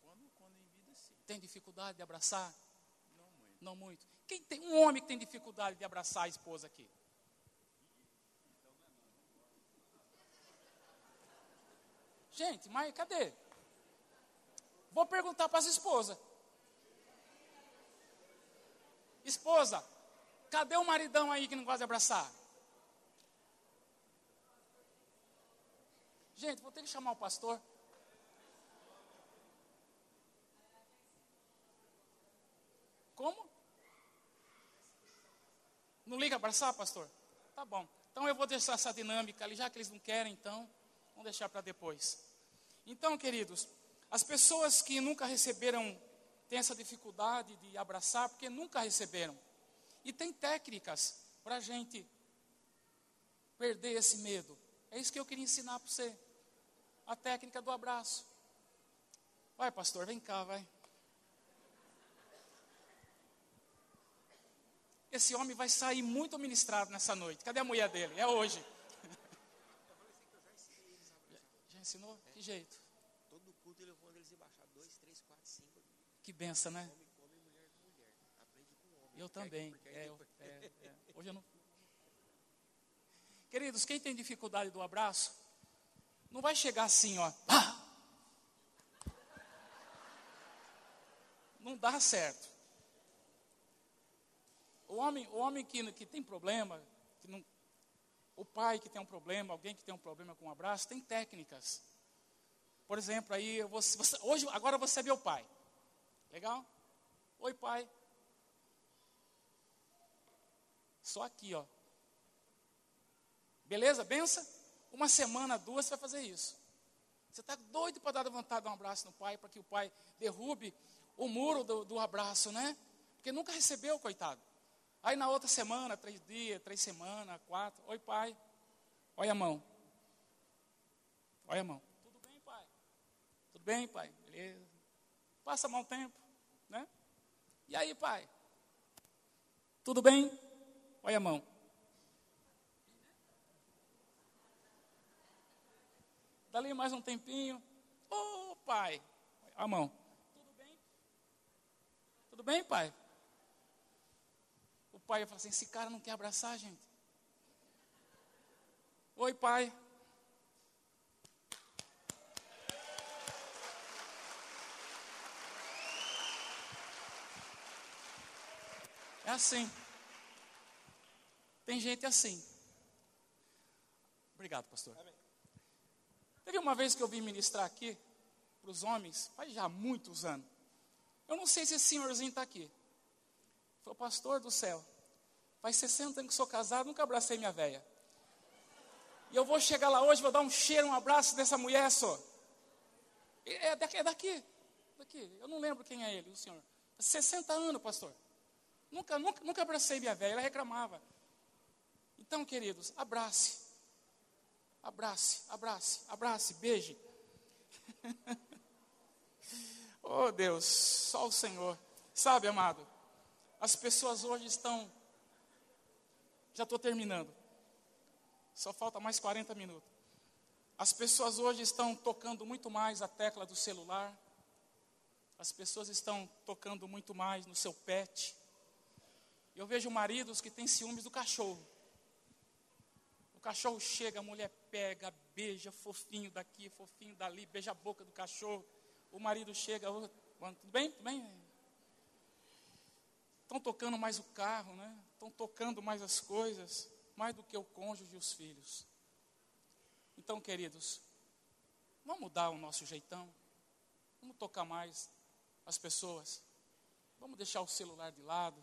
Quando, quando em vida, sim. Tem dificuldade de abraçar? Não muito. Não muito. Quem tem um homem que tem dificuldade de abraçar a esposa aqui? Gente, mas cadê? Vou perguntar para as esposas. Esposa, cadê o maridão aí que não gosta de abraçar? Gente, vou ter que chamar o pastor. Como? Não liga abraçar, pastor? Tá bom. Então eu vou deixar essa dinâmica ali, já que eles não querem, então, vamos deixar para depois. Então, queridos, as pessoas que nunca receberam têm essa dificuldade de abraçar porque nunca receberam. E tem técnicas para a gente perder esse medo. É isso que eu queria ensinar para você a técnica do abraço. Vai, pastor, vem cá, vai. Esse homem vai sair muito ministrado nessa noite. Cadê a mulher dele? É hoje. Ensinou? Que jeito? Todo culto ele manda eles embaixar. Dois, três, quatro, cinco. Que benção, né? Homem, homem, mulher, mulher. Aprende com homem. Eu também. É, depois- é, é. Hoje eu não. Queridos, quem tem dificuldade do abraço, não vai chegar assim, ó. "Ah!" Não dá certo. O homem, o homem que, que tem problema, que não, o pai que tem um problema, alguém que tem um problema com o abraço, tem técnicas. Por exemplo, aí vou, você- hoje, agora você é meu pai. Legal? Oi, pai. Só aqui, ó. Beleza? Benção? Uma semana, duas, você vai fazer isso. Você está doido para dar vontade de um abraço no pai, para que o pai derrube o muro do, do abraço, né? Porque nunca recebeu, coitado. Aí na outra semana, três dias, três semanas, quatro. Oi, pai. Olha a mão. Olha a mão. Tudo bem, pai? Tudo bem, pai? Beleza. Passa mal tempo, né? E aí, pai? Tudo bem? Olha a mão. Dali mais um tempinho. Ô, pai. A mão. Tudo bem? Tudo bem, pai? pai ia falar assim: esse cara não quer abraçar, a gente. Oi, pai. É assim. Tem gente assim. Obrigado, pastor. Amém. Teve uma vez que eu vim ministrar aqui para os homens, faz já muitos anos. Eu não sei se esse senhorzinho está aqui. Foi pastor do céu. Faz 60 anos que sou casado, nunca abracei minha velha. E eu vou chegar lá hoje, vou dar um cheiro, um abraço dessa mulher só. É daqui, é daqui, daqui. Eu não lembro quem é ele, o senhor. 60 anos, pastor. Nunca, nunca, nunca abracei minha velha, ela reclamava. Então, queridos, abrace. Abrace, abrace, abrace, beije. oh Deus, só o Senhor. Sabe, amado, as pessoas hoje estão. Já estou terminando. Só falta mais 40 minutos. As pessoas hoje estão tocando muito mais a tecla do celular. As pessoas estão tocando muito mais no seu pet. Eu vejo maridos que têm ciúmes do cachorro. O cachorro chega, a mulher pega, beija, fofinho daqui, fofinho dali, beija a boca do cachorro. O marido chega, tudo bem? Tudo bem? Estão tocando mais o carro, né? Estão tocando mais as coisas mais do que o cônjuge e os filhos. Então, queridos, vamos mudar o nosso jeitão, vamos tocar mais as pessoas, vamos deixar o celular de lado,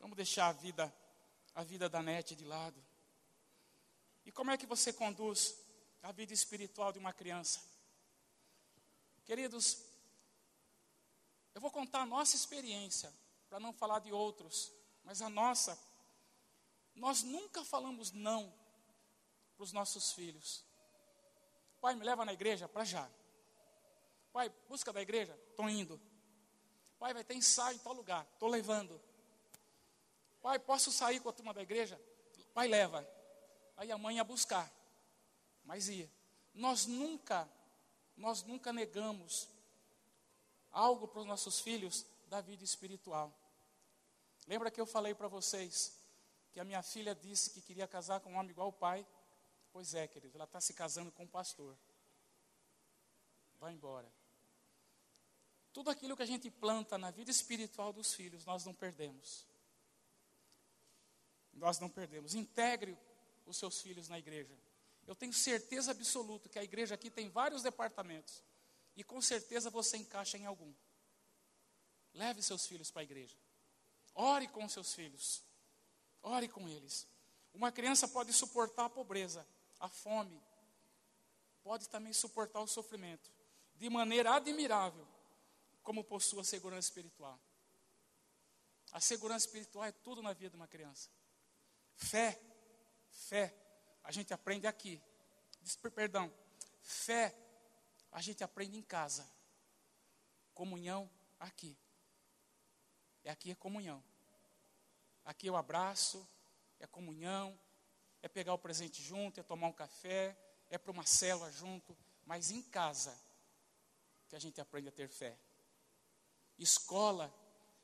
vamos deixar a vida, a vida da net de lado. E como é que você conduz a vida espiritual de uma criança? Queridos, eu vou contar a nossa experiência, para não falar de outros, mas a nossa nós nunca falamos não para os nossos filhos. Pai, me leva na igreja para já. Pai, busca da igreja? Estou indo. Pai, vai ter ensaio em tal lugar? Estou levando. Pai, posso sair com a turma da igreja? Pai, leva. Aí a mãe ia buscar, mas ia. Nós nunca, nós nunca negamos algo para os nossos filhos da vida espiritual. Lembra que eu falei para vocês que a minha filha disse que queria casar com um homem igual o pai. Pois é, querido, ela está se casando com um pastor. Vai embora. Tudo aquilo que a gente planta na vida espiritual dos filhos, nós não perdemos. Nós não perdemos. Integre os seus filhos na igreja. Eu tenho certeza absoluta que a igreja aqui tem vários departamentos. E com certeza você encaixa em algum. Leve seus filhos para a igreja. Ore com seus filhos. Ore com eles. Uma criança pode suportar a pobreza, a fome, pode também suportar o sofrimento, de maneira admirável, como possui a segurança espiritual. A segurança espiritual é tudo na vida de uma criança. Fé, fé, a gente aprende aqui. Perdão, fé, a gente aprende em casa. Comunhão aqui. É aqui é comunhão. Aqui é o abraço, é comunhão, é pegar o presente junto, é tomar um café, é para uma célula junto, mas em casa que a gente aprende a ter fé. Escola,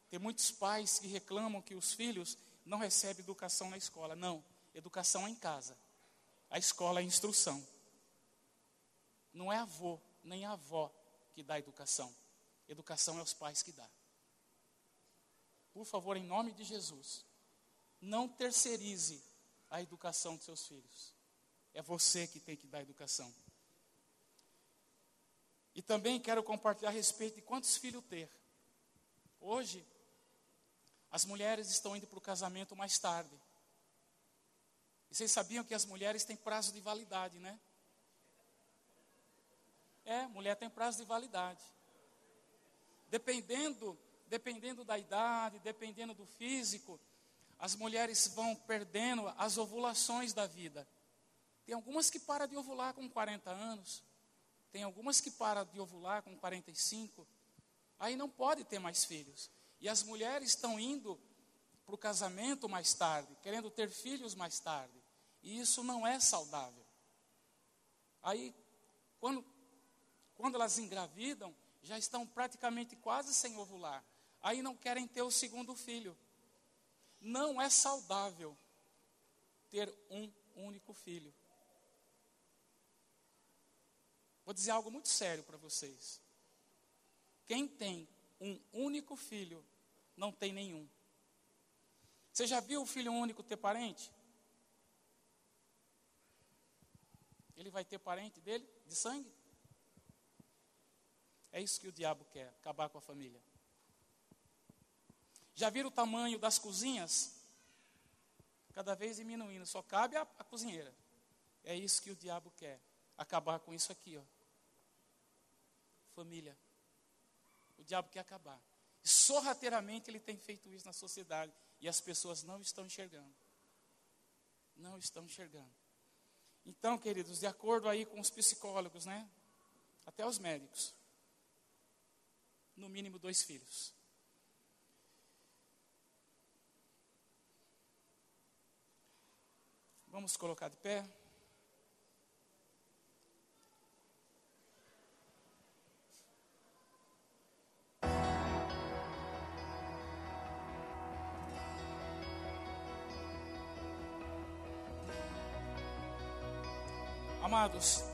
tem muitos pais que reclamam que os filhos não recebem educação na escola. Não, educação é em casa. A escola é instrução. Não é avô nem avó que dá educação. Educação é os pais que dá. Por favor, em nome de Jesus, não terceirize a educação dos seus filhos. É você que tem que dar educação. E também quero compartilhar a respeito de quantos filhos ter. Hoje, as mulheres estão indo para o casamento mais tarde. E vocês sabiam que as mulheres têm prazo de validade, né? É, mulher tem prazo de validade. Dependendo, dependendo da idade, dependendo do físico, as mulheres vão perdendo as ovulações da vida. Tem algumas que param de ovular com 40 anos, tem algumas que param de ovular com 45, aí não pode ter mais filhos. E as mulheres estão indo para o casamento mais tarde, querendo ter filhos mais tarde. E isso não é saudável. Aí, quando, quando elas engravidam, já estão praticamente quase sem ovular. Aí não querem ter o segundo filho. Não é saudável ter um único filho. Vou dizer algo muito sério para vocês. Quem tem um único filho, não tem nenhum. Você já viu o filho único ter parente? Ele vai ter parente dele, de sangue? É isso que o diabo quer, acabar com a família. Já viram o tamanho das cozinhas? Cada vez diminuindo, só cabe a, a cozinheira. É isso que o diabo quer, acabar com isso aqui, ó. Família. O diabo quer acabar. Sorrateiramente ele tem feito isso na sociedade. E as pessoas não estão enxergando. Não estão enxergando. Então, queridos, de acordo aí com os psicólogos, né? Até os médicos. No mínimo dois filhos. Vamos colocar de pé. Amados,